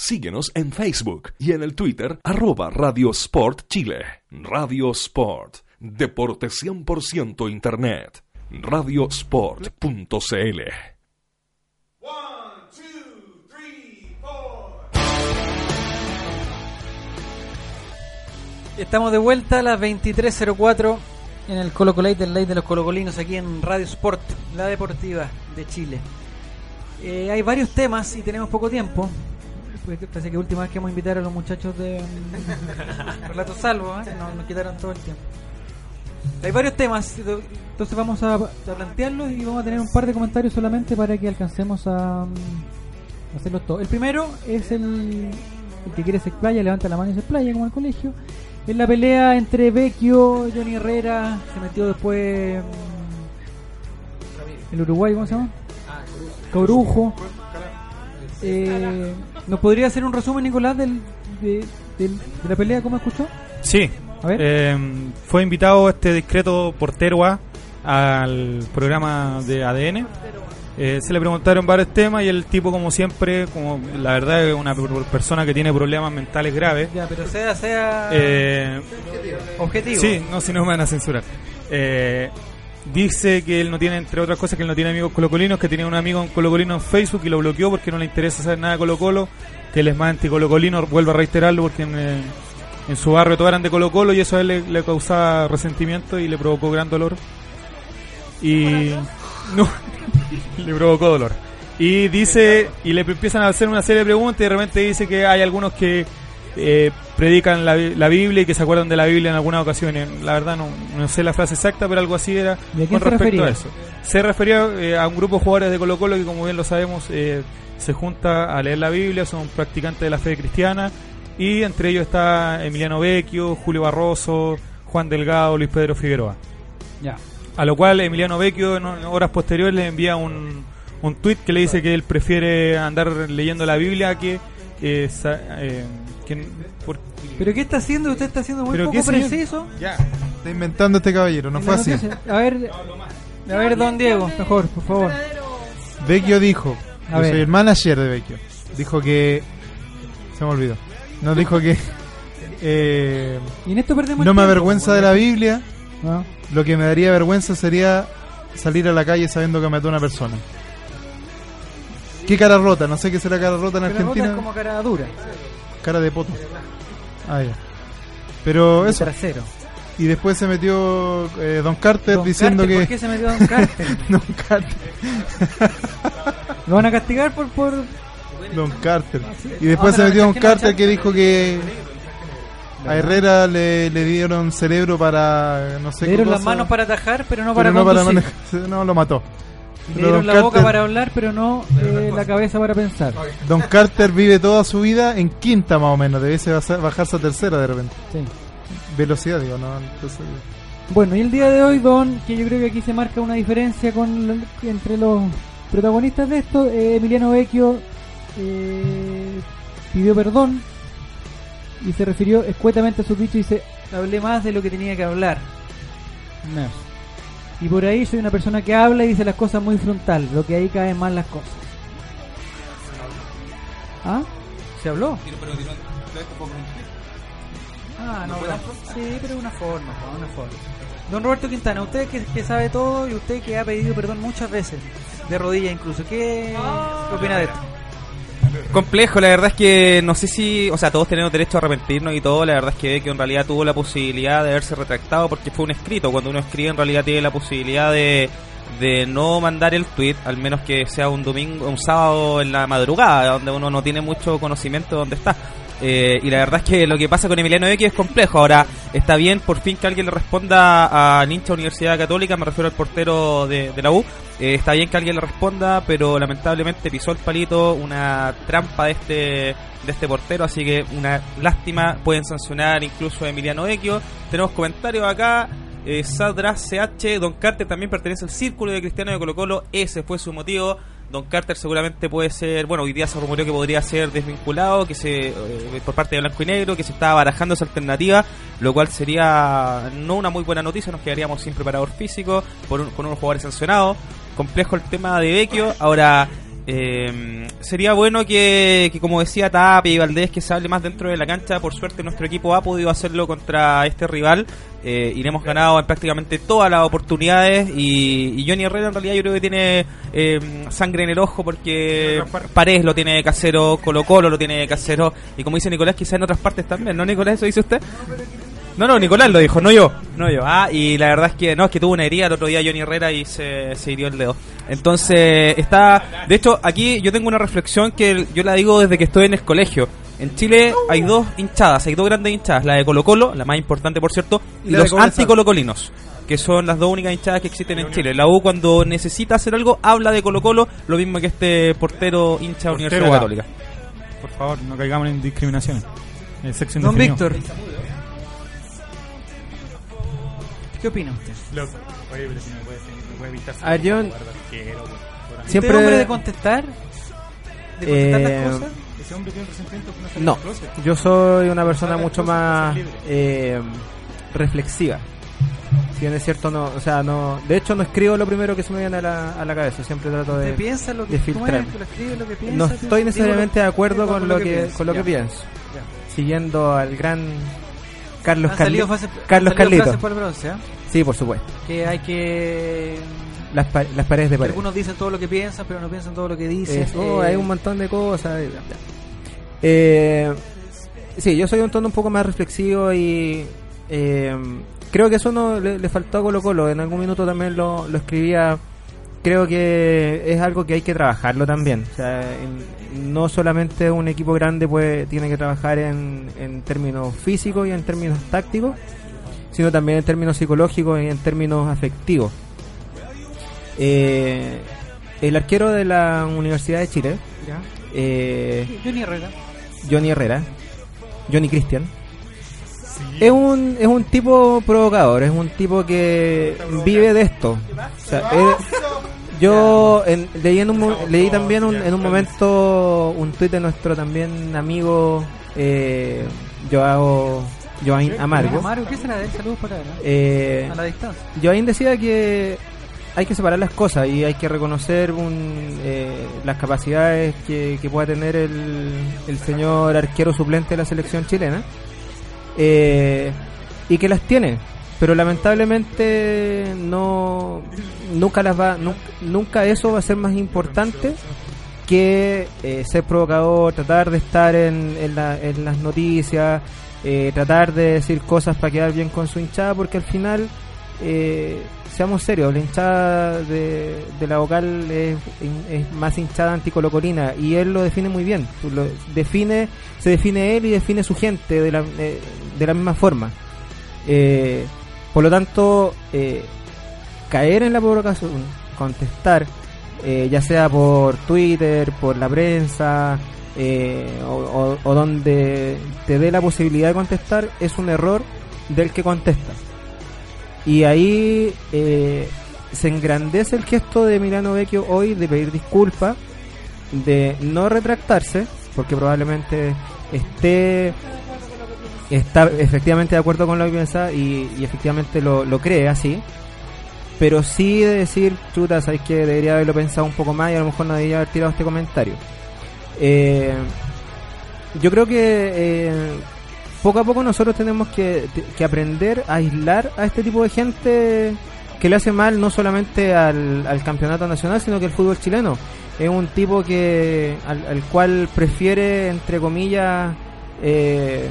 J: Síguenos en Facebook y en el Twitter arroba Radio Sport Chile. Radio Sport, deporte 100% Internet. Radiosport.cl
A: Estamos de vuelta a las 23.04 en el Colo Colate del Ley de los Colocolinos aquí en Radio Sport, la deportiva de Chile. Eh, hay varios temas y tenemos poco tiempo. Parece que última vez que vamos a invitar a los muchachos de mm, [LAUGHS] Relato Salvo, ¿eh? nos, nos quitaron todo el tiempo. Hay varios temas, entonces vamos a, a plantearlos y vamos a tener un par de comentarios solamente para que alcancemos a, mm, hacerlos todos. El primero es el, el que quiere se explaya, levanta la mano y se explaya como en el colegio. En la pelea entre Vecchio, Johnny Herrera, se metió después mm, el Uruguay, ¿cómo se llama? Corujo. Eh, ¿Nos podría hacer un resumen, Nicolás, del, de, del- de la pelea? ¿Cómo escuchó?
H: Sí.
A: A ver.
H: Eh, fue invitado este discreto portero A al programa de ADN. Eh, se le preguntaron varios temas y el tipo, como siempre, como la verdad es una per- persona que tiene problemas mentales graves.
A: Ya, pero sea, sea
H: Eh,
A: objetivo.
H: Sí, no, si no me van a censurar. Eh, dice que él no tiene, entre otras cosas, que él no tiene amigos colocolinos, que tenía un amigo en colocolino en Facebook y lo bloqueó porque no le interesa saber nada de Colo Colo, que él es más anticolocolino, vuelvo a reiterarlo porque en, eh, su barrio todos eran de Colo Colo y eso a él le, le causaba resentimiento y le provocó gran dolor. Y no, [LAUGHS] le provocó dolor. Y dice, y le empiezan a hacer una serie de preguntas y de repente dice que hay algunos que eh, predican la, Bi- la Biblia y que se acuerdan de la Biblia en algunas ocasiones. La verdad no, no sé la frase exacta, pero algo así era
A: ¿Y a quién
H: con respecto
A: refería?
H: a eso. Se refería eh, a un grupo de jugadores de Colo Colo que como bien lo sabemos eh, se junta a leer la Biblia, son practicantes de la fe cristiana y entre ellos está Emiliano Vecchio, Julio Barroso, Juan Delgado, Luis Pedro Figueroa.
A: Ya.
H: A lo cual Emiliano Vecchio en horas posteriores le envía un, un tweet que le dice que él prefiere andar leyendo la Biblia que... eh, sa- eh, que por-
A: ¿Pero qué está haciendo? Usted está haciendo muy
H: ¿Pero
A: poco preciso.
H: Ya.
C: Está inventando este caballero, no fue así.
A: A ver, a ver, don Diego, mejor, por favor.
C: Vecchio dijo,
A: A
C: yo
A: ver.
C: soy el manager de Vecchio, dijo que... Se me olvidó. Nos dijo que... [LAUGHS] eh,
A: Y en esto perdemos
C: no me avergüenza de la Biblia.
A: Ah.
C: Lo que me daría vergüenza sería salir a la calle sabiendo que mató a una persona. ¿Qué cara rota? No sé qué será cara rota en
A: Cara rota
C: Argentina.
A: es como cara dura.
C: Cara de poto. Ah, ya. Pero eso.
A: trasero.
C: Y después se metió eh, Don Carter
A: Don
C: diciendo
A: Carter,
C: que.
A: ¿Por qué se metió Don Carter? [LAUGHS]
C: Don Carter. [LAUGHS]
A: Lo van a castigar por... por...
C: Don Carter.
A: sí.
C: Y después
A: Ah,
C: se
A: pero
C: metió Don
A: ¿por qué no
C: Carter que dijo que a Herrera le, le dieron cerebro para no sé
A: Le dieron las manos para atajar, pero no
C: pero
A: para
C: no para manejar- [LAUGHS] no lo mató.
A: Le dieron
C: Don
A: la boca
C: Carter-
A: para hablar, pero no eh, la cabeza para pensar.
C: Don Carter vive toda su vida en quinta más o menos, debiese baja- bajarse a tercera de repente.
A: Sí.
C: Velocidad, digo, no. Entonces,
A: Bueno, y el día de hoy, Don, que yo creo que aquí se marca una diferencia con entre los protagonistas de esto, eh, Emiliano Vecchio eh, pidió perdón y se refirió escuetamente a su dicho y dice, hablé más de lo que tenía que hablar. No. Y por ahí soy una persona que habla y dice las cosas muy frontal, lo que ahí caen mal las cosas. ¿Ah? ¿Se habló? Ah, no, pero, sí, pero una forma, una forma. Don Roberto Quintana, usted que, que sabe todo y usted que ha pedido perdón muchas veces, de rodillas incluso, ¿qué, qué opina de esto?
E: Complejo, la verdad es que no sé si, o sea, todos tenemos derecho a arrepentirnos y todo, la verdad es que, que en realidad tuvo la posibilidad de haberse retractado porque fue un escrito, cuando uno escribe en realidad tiene la posibilidad de, de no mandar el tweet, al menos que sea un domingo, un sábado en la madrugada, donde uno no tiene mucho conocimiento de dónde está. Eh, y la verdad es que lo que pasa con Emiliano Vecchio es complejo. Ahora, está bien por fin que alguien le responda a Nincha Universidad Católica, me refiero al portero de, la U. Eh, está bien que alguien le responda, pero lamentablemente pisó el palito una trampa de este de este portero, así que una lástima. Pueden sancionar incluso a Emiliano Vecchio. Tenemos comentarios acá. Eh, Sadra CH, Don Carter también pertenece al círculo de Cristiano de Colo Colo. Ese fue su motivo. Don Carter seguramente puede ser, bueno, hoy día se rumoreó que podría ser desvinculado, que se eh, por parte de Blanco y Negro, que se estaba barajando esa alternativa, lo cual sería no una muy buena noticia, nos quedaríamos sin preparador físico, por un- con unos jugadores sancionados. Complejo el tema de Vecchio. Ahora, eh, sería bueno que, como decía Tapia y Valdés, que se hable más dentro de la cancha. Por suerte, nuestro equipo ha podido hacerlo contra este rival. Eh, y le hemos ganado en prácticamente todas las oportunidades. Y, y Johnny Herrera, en realidad, yo creo que tiene eh, sangre en el ojo porque Paredes lo tiene de casero, Colo Colo lo tiene de casero. Y como dice Nicolás, quizá en otras partes también, ¿no, Nicolás? ¿Eso dice usted? No, Nicolás lo dijo, no yo. No yo. Ah, y la verdad es que no, es que tuvo una herida el otro día Johnny Herrera y se, se hirió el dedo. Entonces, está. De hecho, aquí yo tengo una reflexión que yo la digo desde que estoy en el colegio. En Chile hay dos hinchadas, hay dos grandes hinchadas, la de Colo Colo, la más importante por cierto, y,
C: Y
E: los anticolocolinos, que son las dos únicas hinchadas que existen en Chile. La U cuando necesita hacer algo habla de Colo Colo, lo mismo que este portero hincha de Universidad. Católica.
H: Por favor, no caigamos en discriminaciones. El sexo
A: Don. Víctor. ¿Qué opina usted?
H: Loco. Oye, pero si no puede, no puede evitar
D: A ver, yo-
H: pues, por-
D: Siempre-
A: ¿Usted es hombre de contestar? ¿De contestar
D: Eh,
A: las cosas?
H: Ese hombre tiene un resentimiento que no
D: No, yo soy una persona mucho más eh, reflexiva. Si bien es cierto, no, o sea, no, de hecho no escribo lo primero que se me viene a la, a la cabeza, siempre trato de,
A: ¿Usted piensa lo que
D: de filtrar.
A: ¿Lo escribe lo que piensa?
D: No estoy necesariamente de acuerdo con lo que, con lo que pienso. Siguiendo al gran Carlos
A: salido
D: Carli- Carlos Carlito.
A: frases por el bronce, ¿eh?
D: Sí, por supuesto.
A: Que hay que...
D: Las, pa- las paredes de pared.
A: Algunos dicen todo lo que piensan, pero no piensan todo lo que dicen. Eh,
D: hay un montón de cosas. Eh, sí, yo soy un tono un poco más reflexivo y eh, creo que eso no le, le faltó a Colo Colo. En algún minuto también lo, lo escribía. Creo que es algo que hay que trabajarlo también. O sea, en- no solamente un equipo grande puede, tiene que trabajar en, en términos físicos y en términos tácticos, sino también en términos psicológicos y en términos afectivos. Eh, el arquero de la Universidad de Chile, eh,
A: Johnny Herrera.
D: Johnny Herrera, Johnny Christian, es un es un tipo provocador, es un tipo que vive de esto. O sea, él- yo en- leí en un mo- leí también un- en un momento un tuit de nuestro también amigo eh, Joao Joaín Amargo.
A: Amargo, ¿qué será de él? Saludos para él.
D: Eh,
A: a la distancia.
D: Joaín decía que hay que separar las cosas y hay que reconocer un, eh, las capacidades que, que pueda tener el, el señor arquero suplente de la selección chilena eh, y que las tiene pero lamentablemente no nunca las va nu- nunca eso va a ser más importante que eh, ser provocador tratar de estar en, en, la- en las noticias eh, tratar de decir cosas para quedar bien con su hinchada porque al final eh, seamos serios, la hinchada de, de la vocal es, es más hinchada anticolocolina y él lo define muy bien. Define, se define él y define su gente de la, eh, de la misma forma. Eh, por lo tanto, eh, caer en la provocación, contestar, eh, ya sea por Twitter, por la prensa, o, o- o donde te dé la posibilidad de contestar, es un error del que contesta. Y ahí se engrandece el gesto de Milano Vecchio hoy de pedir disculpas, de no retractarse, porque probablemente esté está efectivamente de acuerdo con lo que piensa y, efectivamente lo, lo cree así. Pero sí de decir, chuta, sabes que debería haberlo pensado un poco más y a lo mejor no debería haber tirado este comentario. Eh, yo creo que eh, poco a poco nosotros tenemos que, que aprender a aislar a este tipo de gente que le hace mal no solamente al, al campeonato nacional, sino que al fútbol chileno. Es un tipo que al, al cual prefiere, entre comillas, eh,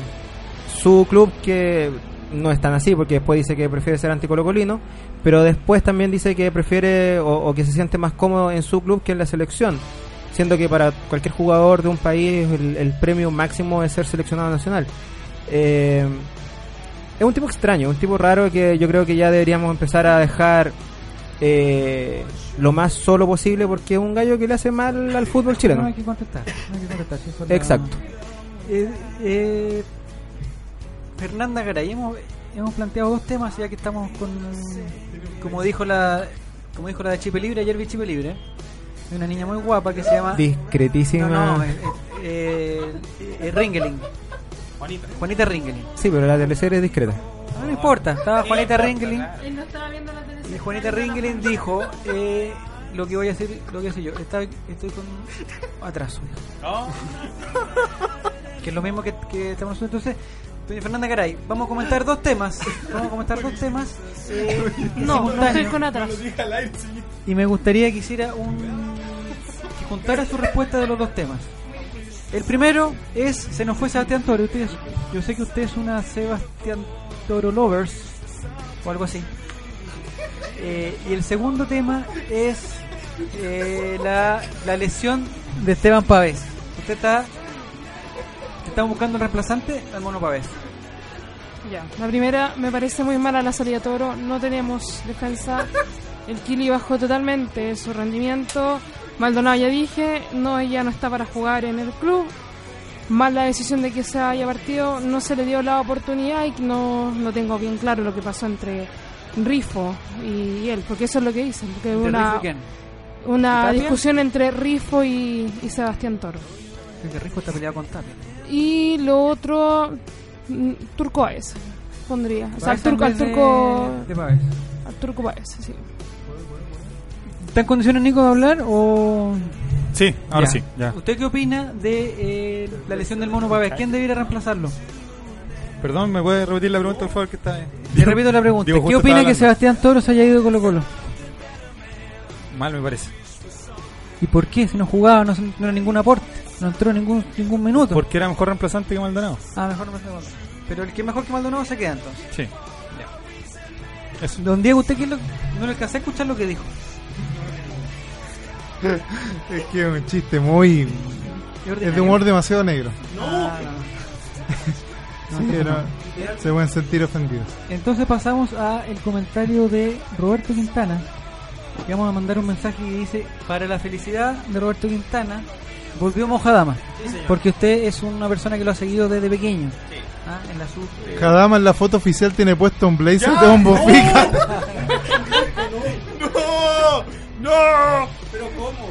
D: su club que no es tan así, porque después dice que prefiere ser anticolocolino, pero después también dice que prefiere o, o que se siente más cómodo en su club que en la selección, siendo que para cualquier jugador de un país el, el premio máximo es ser seleccionado nacional. Eh, es un tipo extraño, un tipo raro que yo creo que ya deberíamos empezar a dejar eh, lo más solo posible porque es un gallo que le hace mal al fútbol chileno.
A: No hay que contestar. No hay que contestar. es la-
D: Exacto.
A: Eh, eh, Fernanda Garay, hemos, hemos planteado dos temas ya que estamos con, como dijo la, como dijo la de Chipe Libre, ayer vi Chipe Libre. de una niña muy guapa que se llama...
D: Discretísima.
A: No, no, eh, eh, eh, Ringeling.
E: Juanita.
A: Juanita Ringeling.
D: Sí, pero la teleserie es discreta.
A: No, no importa, estaba Juanita Ringeling.
B: Él no estaba viendo la televisión.
A: Y Juanita Ringeling dijo eh, lo que voy a hacer, lo que voy a hacer yo. Está- estoy con atraso. [LAUGHS] Que es lo mismo que, que estamos haciendo. Entonces, doña Fernanda Caray, vamos a comentar dos temas. Vamos a comentar dos temas. eh, [LAUGHS]
B: No, no estoy con atrás.
A: Y me gustaría que hiciera un. que juntara su respuesta de los dos temas. El primero es. Se nos fue Sebastián Toro. Ustedes, yo sé que usted es una Sebastián Toro Lovers. O algo así. Eh, y el segundo tema es. eh, la, la lesión de Esteban Pavés. Usted está. Estamos buscando el reemplazante al Mono Pavés.
B: Ya, la primera me parece muy mala la salida Toro. No tenemos defensa. El Kili bajó totalmente su rendimiento. Maldonado ya dije, no ella no está para jugar en el club. Mal la decisión de que se haya partido, no se le dio la oportunidad y no, no tengo bien claro lo que pasó entre Rifo y él, porque eso es lo que dicen.
A: ¿De
B: una,
A: Rifo
B: una discusión entre Rifo y, y Sebastián Toro.
A: Creo que Rico está peleado con Tapia.
B: Y lo otro, mm, Turco Baez, pondría. O sea, al turco, al
A: de-
B: turco,
A: de
B: al turco Baez, sí.
A: ¿Está en condiciones, Nico, de hablar o...?
H: Sí, ahora
A: Ya.
H: sí, ya.
A: ¿Usted qué opina de eh, la lesión del mono Pavés? ¿Quién debiera reemplazarlo?
H: Perdón, ¿me puede repetir la pregunta, por favor? Que está
A: Le repito la pregunta.
H: Digo,
A: ¿Qué opina que Sebastián Toro se haya ido de Colo Colo?
H: Mal, me parece.
A: ¿Y por qué? Si no jugaba, no, se- no era ningún aporte, no entró ningún ningún minuto.
H: Porque era mejor reemplazante que Maldonado.
A: Ah, mejor no Maldonado. Pero el que es mejor que Maldonado se queda entonces.
H: Sí.
A: Don Diego, ¿usted qué lo- no le alcancé a escuchar lo que dijo? [LAUGHS]
C: Es que es un chiste muy. Es de humor demasiado negro.
A: Ah, [LAUGHS] no. [LAUGHS]
C: Que no- se pueden sentir ofendidos.
A: Entonces pasamos a el comentario de Roberto Quintana. Que vamos a mandar un mensaje que dice, para la felicidad de Roberto Quintana, volvió Mojadama. porque usted es una persona que lo ha seguido desde pequeño. Ah, en la sub, eh,
C: en la foto oficial tiene puesto un blazer de bombo fica. [LAUGHS]
H: ¡No! ¡No! ¿Pero cómo?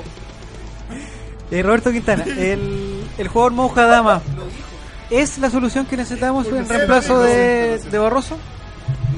A: Eh, Roberto Quintana, el, el jugador Mojadama, ¿es la solución que necesitamos en reemplazo de, de Barroso?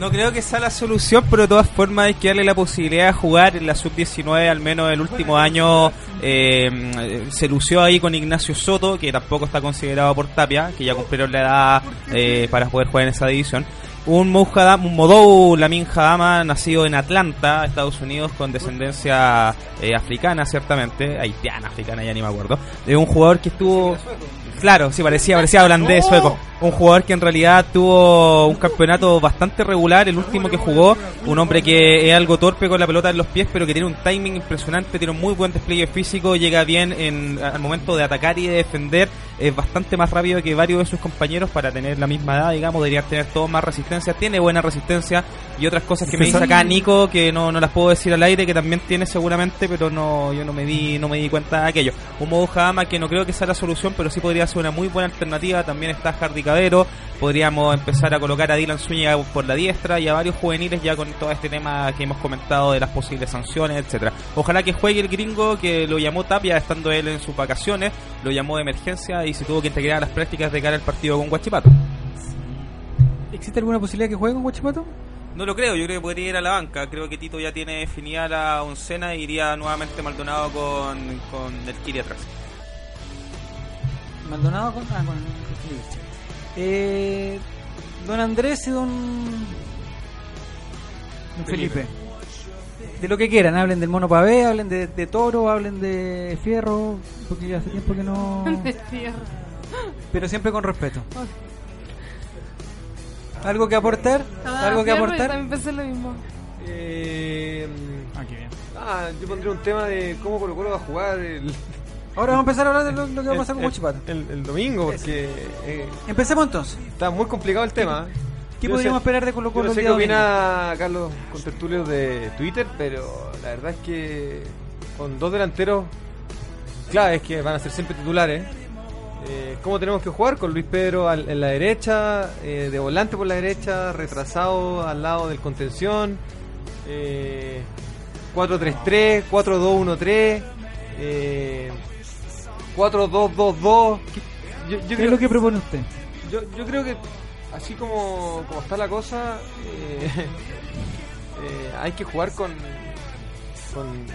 E: No creo que sea la solución, pero de todas formas hay que darle la posibilidad de jugar en la sub-19, al menos el último año eh, se lució ahí con Ignacio Soto, que tampoco está considerado por Tapia, que ya cumplieron la edad eh, para poder jugar en esa división. Un Mouhadam, un Modou Lamin Hadama, nacido en Atlanta, Estados Unidos, con descendencia eh, africana, ciertamente, haitiana, africana, ya ni me acuerdo. De un jugador que estuvo... Claro, sí, parecía, parecía holandés, sueco. Un jugador que en realidad tuvo un campeonato bastante regular, el último que jugó. Un hombre que es algo torpe con la pelota en los pies, pero que tiene un timing impresionante, tiene un muy buen despliegue físico, llega bien en, al momento de atacar y de defender. Es bastante más rápido que varios de sus compañeros para tener la misma edad, digamos. Deberían tener todos más resistencia. Tiene buena resistencia y otras cosas que me dice acá Nico que no, no las puedo decir al aire, que también tiene seguramente, pero no yo no me di no me di cuenta de aquello. Un modo Jama que no creo que sea la solución, pero sí podría ser una muy buena alternativa. También está Hardy Cabero. Podríamos empezar a colocar a Dylan Zúñiga por la diestra y a varios juveniles ya con todo este tema que hemos comentado de las posibles sanciones, etcétera. Ojalá que juegue el gringo que lo llamó Tapia estando él en sus vacaciones, lo llamó de emergencia y se tuvo que integrar a las prácticas de cara al partido con Guachipato.
A: ¿Existe alguna posibilidad que juegue con Guachipato?
E: No lo creo, yo creo que podría ir a la banca. Creo que Tito ya tiene definida la oncena y iría nuevamente Maldonado con, con el Kiri atrás.
A: Maldonado con. Ah, con. con. Eh, don Andrés y don. don Felipe. De lo que quieran, hablen del mono pavé, hablen de, de toro, hablen de fierro, porque ya hace tiempo que no. [LAUGHS]
B: De fierro.
A: Pero siempre con respeto. ¿Algo que aportar?
B: Ah,
A: ¿Algo que aportar?
B: Yo también pensé lo mismo.
F: Eh,
H: Aquí bien.
F: ah, yo pondría un tema de cómo Colo Colo va a jugar el,
A: Ahora vamos a empezar a hablar de lo, lo que va a pasar con Guachipato.
F: el, el domingo, porque eh,
A: Empecemos entonces.
F: está muy complicado el tema.
A: ¿Qué
F: Yo
A: podríamos
F: sé-
A: esperar de Colo Colo
F: no sé qué opina Carlos con tertulios de Twitter, pero la verdad es que con dos delanteros claves que van a ser siempre titulares. Eh, ¿Cómo tenemos que jugar? Con Luis Pedro al- en la derecha, eh, de volante por la derecha, retrasado al lado del contención, eh, 4-3-3, 4-2-1-3. Eh, 4-2-2-2. Yo, yo
A: ¿Qué
F: creo-
A: es lo que propone usted?
F: Yo, yo creo que así como, como está la cosa, eh, [LAUGHS] eh, hay que jugar con, con...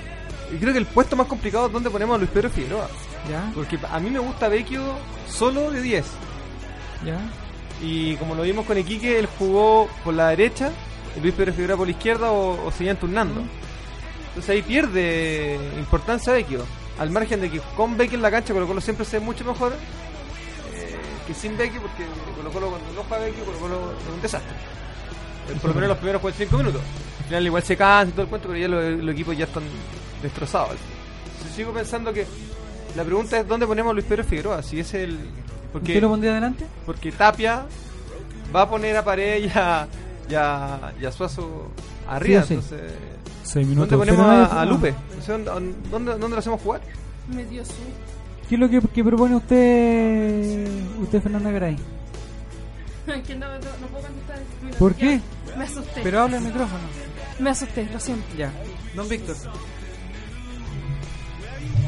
F: Creo que el puesto más complicado es donde ponemos a Luis Pedro Figueroa.
A: ¿Ya?
F: Porque a mí me gusta Vecchio solo de 10.
A: ¿Ya?
F: Y como lo vimos con Iquique, él jugó por la derecha, y Luis Pedro Figueroa por la izquierda o, o seguían turnando. Entonces ahí pierde importancia Vecchio. Al margen de que con Vecchio en la cancha Colo Colo siempre se ve mucho mejor que sin Vecchio, porque Colo Colo cuando no juega Vecchio, Colo Colo es un desastre. Por lo menos los primeros 45 minutos. Al final igual se cansa y todo el cuento, pero ya los, los equipos ya están destrozados. Sigo pensando que la pregunta es dónde ponemos a Luis Pedro Figueroa, si es el... Porque,
A: ¿Usted lo pondría adelante?
F: porque Tapia va a poner a Pared y a, y a- y a Suazo arriba.
A: Sí sí.
F: Entonces,
H: Seis
F: ¿dónde
H: minutos.
F: ponemos
H: Pero nadie
F: a, Lupe? O sea, ¿dónde, dónde, dónde lo hacemos jugar?
B: Me dio su.
A: ¿Qué es lo que, que propone usted, usted Fernanda Garay? [LAUGHS]
B: que no, no, no puedo contestar. Mira,
A: ¿Por qué?
B: Me asusté.
A: Pero habla el micrófono.
B: Me asusté, lo siento.
A: Ya. Don Víctor.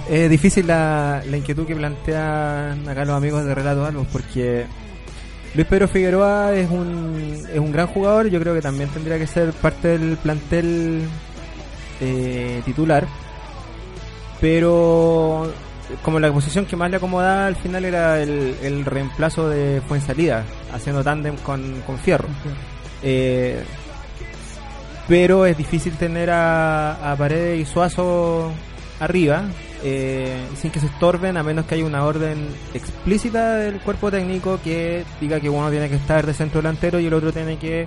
D: Es difícil la, la inquietud que plantean acá los amigos de Relato Albos porque Luis Pedro Figueroa es un, es un gran jugador yo creo que también tendría que ser parte del plantel eh, titular pero como la posición que más le acomodaba al final era el, el reemplazo de Fuensalida haciendo tándem con, con Fierro. Eh, pero es difícil tener a, a Paredes y Suazo arriba eh, sin que se estorben a menos que haya una orden explícita del cuerpo técnico que diga que uno tiene que estar de centro delantero y el otro tiene que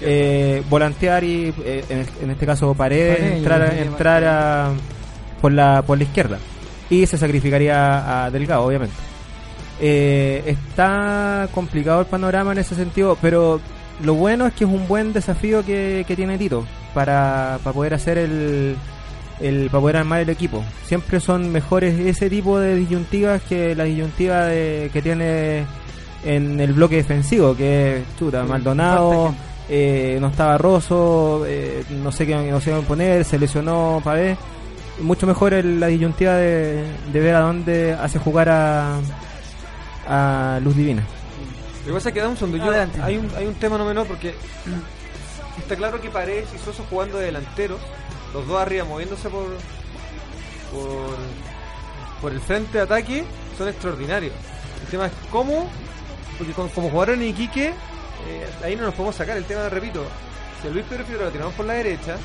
D: eh, volantear y eh, en, en este caso Paredes
A: Paredes,
D: entrar, entrar a- por la por la izquierda y se sacrificaría a Delgado obviamente eh, está complicado el panorama en ese sentido, pero lo bueno es que es un buen desafío que, que tiene Tito para, para poder hacer el, el para poder armar el equipo. Siempre son mejores ese tipo de disyuntivas que la disyuntiva de, que tiene en el bloque defensivo, que es chuta, Maldonado, eh, no estaba Rosso, eh, no sé qué no sé qué poner, se lesionó Pavé. Mucho mejor el- la disyuntiva de, de ver a dónde hace jugar a, a Luz Divina.
F: Lo que pasa es que da un segundo. Yo-
A: Adelante.
F: hay, un, hay un tema no menor porque [CLEARS THROAT] está claro que Paredes y Soso jugando de delanteros, los dos arriba moviéndose por, por, por el frente de ataque, son extraordinarios. El tema es cómo, porque con- como jugaron en Iquique, eh, ahí no nos podemos sacar. El tema, repito, si a Luis Pedro Figueroa lo tiramos por la derecha,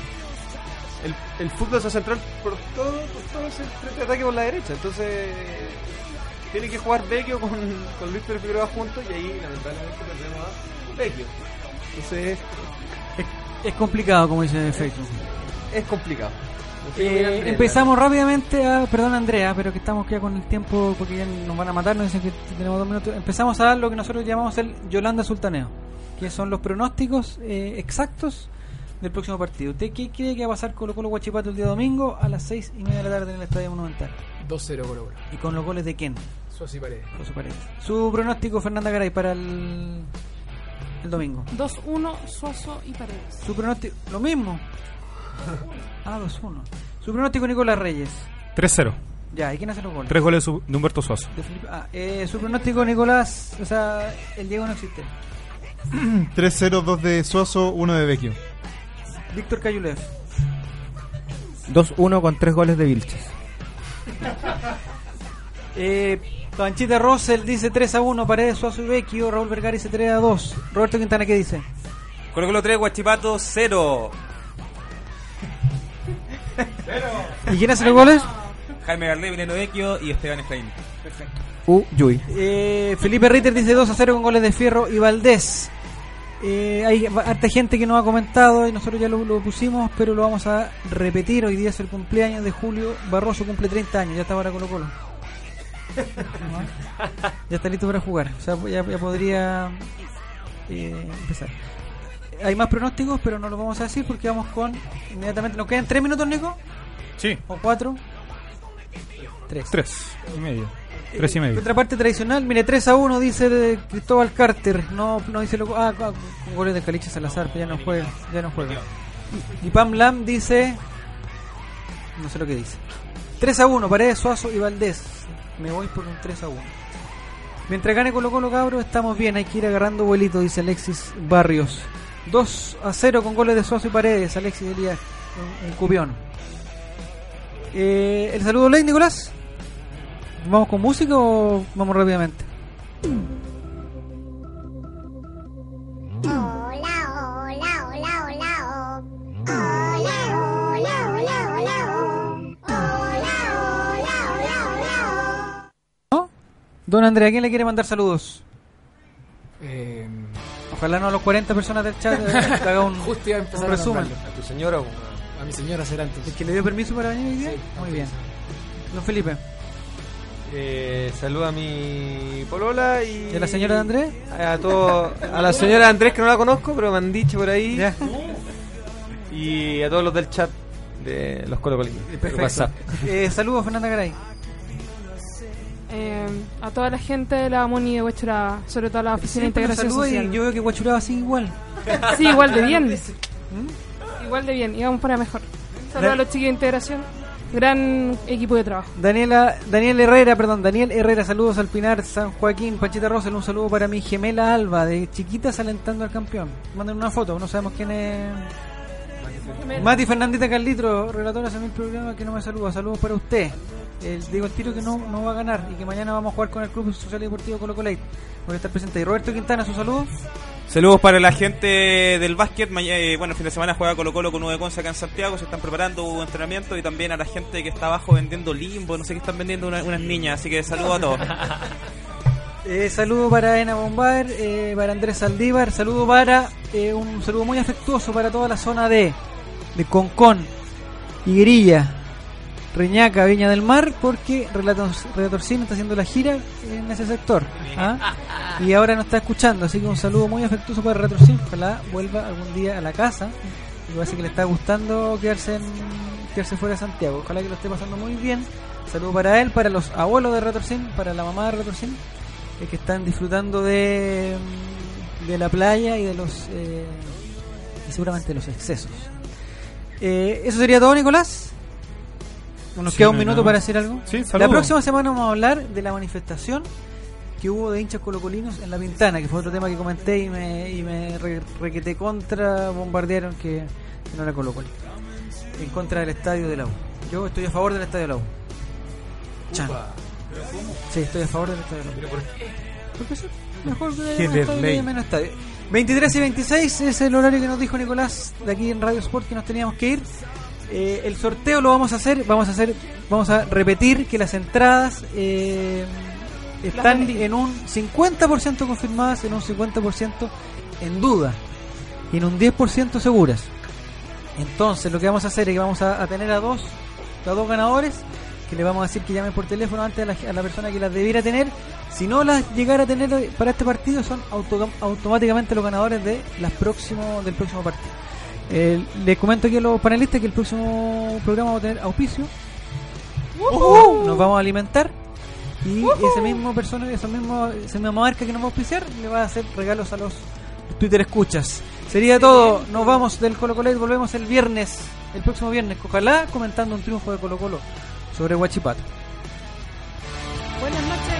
F: el, el fútbol se centrar por todo, por todo de ataque por la derecha. Entonces, tiene que jugar Vecchio con, con Luis Pedro Figueroa juntos y ahí lamentablemente perdemos a Vecchio. Entonces
A: Es complicado, como dice Facebook.
F: es complicado.
A: Eh, empezamos rápidamente a, perdón Andrea, pero que estamos ya con el tiempo porque ya nos van a matar, nos dicen que tenemos dos minutos. Empezamos a dar lo que nosotros llamamos el Yolanda Sultaneo, que son los pronósticos eh, exactos del próximo partido. ¿Usted qué cree que va a pasar Colo Colo Guachipato el día domingo a las seis y media de la tarde en el Estadio Monumental?
G: 2-0 Colo Colo.
A: ¿Y con los goles de quién?
G: Suazo y Paredes.
A: Paredes. Su pronóstico, Fernanda Garay, para el, el domingo.
B: 2-1, Suazo y Paredes.
A: Su pronóstico, lo mismo. [LAUGHS] Ah, 2-1. Su pronóstico, Nicolás Reyes.
H: 3-0.
A: Ya, ¿y quién hace los goles?
H: Tres goles de Humberto Suazo.
A: De Felipe- ah, eh, su pronóstico, Nicolás. O sea, el Diego no existe. [CLEARS THROAT]
C: 3-0, 2 de Suazo, 1 de Vecchio.
A: Víctor Cayulev.
D: 2-1 con tres goles de Vilches. [LAUGHS]
A: Eh, Panchita Rosel dice 3 a 1, Paredes, Suazo y Vecchio. Raúl Vergara dice 3 a 2. Roberto Quintana, ¿qué dice?
E: Colo Colo 3, Guachipato 0.
A: ¿Y quién hace los goles?
E: Jaime Garlé, Mileno Vecchio y Esteban Efraín.
A: Perfecto.
D: U Yui.
A: Eh, Felipe Ritter dice 2 a 0 con goles de Fierro y Valdés. Eh, hay harta gente que nos ha comentado y nosotros ya lo, lo pusimos, pero lo vamos a repetir. Hoy día es el cumpleaños de Julio Barroso, cumple 30 años, ya está para Colo Colo. ya está listo para jugar, o sea, ya, ya podría eh, empezar. Hay más pronósticos, pero no los vamos a decir porque vamos con inmediatamente. ¿Nos quedan 3 minutos, Nico?
H: Sí.
A: ¿O 4? 3.
H: Tres y medio. Tres y medio.
A: Contraparte tradicional, mire, 3 a 1 dice de Cristóbal Carter. No, no dice lo. Ah, ah, con goles de Caliche Salazar, ya no juega. Ya no juega. Y Pam Lam dice. No sé lo que dice. 3 a 1, Paredes, Suazo y Valdés. Me voy por un 3 a 1. Mientras gane Colo Colo Cabro, estamos bien, hay que ir agarrando vuelito, dice Alexis Barrios. 2 a 0 con goles de Suazo y Paredes, Alexis Elías, un, un cupión. Eh, ¿El saludo ley, Nicolás? ¿Vamos con música o vamos rápidamente? Don Andrea, ¿quién le quiere mandar saludos?
G: Eh,
A: Ojalá no a los 40 personas del chat eh, que haga un,
G: Justo iba a empezar
A: un
G: a
A: resumen.
G: nombrarlo.
F: ¿A tu señora o
G: A mi señora será antes.
A: ¿Es que le dio permiso para venir hoy día? Muy bien. Don Felipe.
F: Eh, saluda a mi polola y...
A: ¿Y a la señora de Andrés?
F: A, todo, a la señora de Andrés que no la conozco, pero me han dicho por ahí.
A: Ya.
F: Y a todos los del chat de los colocolinos.
A: Perfecto.
F: WhatsApp.
A: Eh, saludos, Fernanda Garay.
B: Eh, a toda la gente de la MUNI de Huechuraba, sobre todo a la Oficina de Integración
A: saluda y
B: Social.
A: yo veo que Guachuraba sigue igual.
B: Sí, igual de bien. [LAUGHS]
A: ¿Mm?
B: Igual de bien, y vamos para mejor. Saludos a los chicos de integración. Gran equipo de trabajo.
A: Daniela, Daniel Herrera, perdón, Daniel Herrera, saludos al Pinar, San Joaquín, Panchita Rosel, un saludo para mi gemela Alba, de chiquitas alentando al campeón. Manden una foto, no sabemos quién es. Mati Fernandita Carlitro, relatora hace mil programas que no me saluda. Saludos para usted. Eh, digo el tiro que no, no va a ganar y que mañana vamos a jugar con el Club Social y Deportivo Colo Colo. Voy a estar presente. Y Roberto Quintana, su saludo.
E: Saludos para la gente del básquet. Eh, bueno, el fin de semana juega Colo Colo con 9 Conce acá en Santiago. Se están preparando hubo entrenamiento. Y también a la gente que está abajo vendiendo limbo. No sé qué están vendiendo una- unas niñas. Así que saludos a todos. [LAUGHS]
A: Eh, saludo para Ena Bombar, eh, para Andrés Saldívar, saludo para eh, un saludo muy afectuoso para toda la zona de, de Concón, Higuerilla, Reñaca, Viña del Mar, porque Relator, Relator Cine está haciendo la gira en ese sector. ¿ah? [LAUGHS] Y ahora nos está escuchando, así que un saludo muy afectuoso para Relator Cine. Ojalá vuelva algún día a la casa. Y parece que le está gustando quedarse, en, quedarse fuera de Santiago. Ojalá que lo esté pasando muy bien. Saludo para él, para los abuelos de Relator Cine, para la mamá de Relator Cine eh, que están disfrutando de, mm, de la playa y de los eh, y seguramente de los excesos. Eh, Eso sería todo, Nicolás. Nos
H: Sí,
A: queda un minuto para decir algo.
H: Sí,
A: la próxima semana vamos a hablar de la manifestación que hubo de hinchas colocolinos en La Pintana, que fue otro tema que comenté y me, y me re- requeté contra, bombardearon que, que no era Colocolino. En contra del estadio de la U. Yo estoy a favor del estadio de la U. Chan. Sí, estoy a favor del estadio de la U. Porque es mejor
C: Qué
A: menos estadio, menos estadio. 23 y 26 es el horario que nos dijo Nicolás de aquí en Radio Sport que nos teníamos que ir. Eh, el sorteo lo vamos a hacer, vamos a hacer, vamos a repetir que las entradas eh, están en un 50% confirmadas, en un 50% en duda y en un 10% seguras. Entonces lo que vamos a hacer es que vamos a, a tener a dos, a dos ganadores que le vamos a decir que llamen por teléfono antes a la, a la persona que las debiera tener. Si no las llegara a tener para este partido, son auto- automáticamente los ganadores de las próximo, del próximo partido. Eh, les comento aquí a los panelistas que el próximo programa va a tener auspicio. Nos vamos a alimentar. Y ese mismo persona, esa misma, esa misma marca que nos va a auspiciar, le va a hacer regalos a los Twitter escuchas. Sería todo. Nos vamos del Colo Colo y volvemos el viernes, el próximo viernes. Ojalá comentando un triunfo de Colo Colo sobre Huachipato.
B: Buenas noches.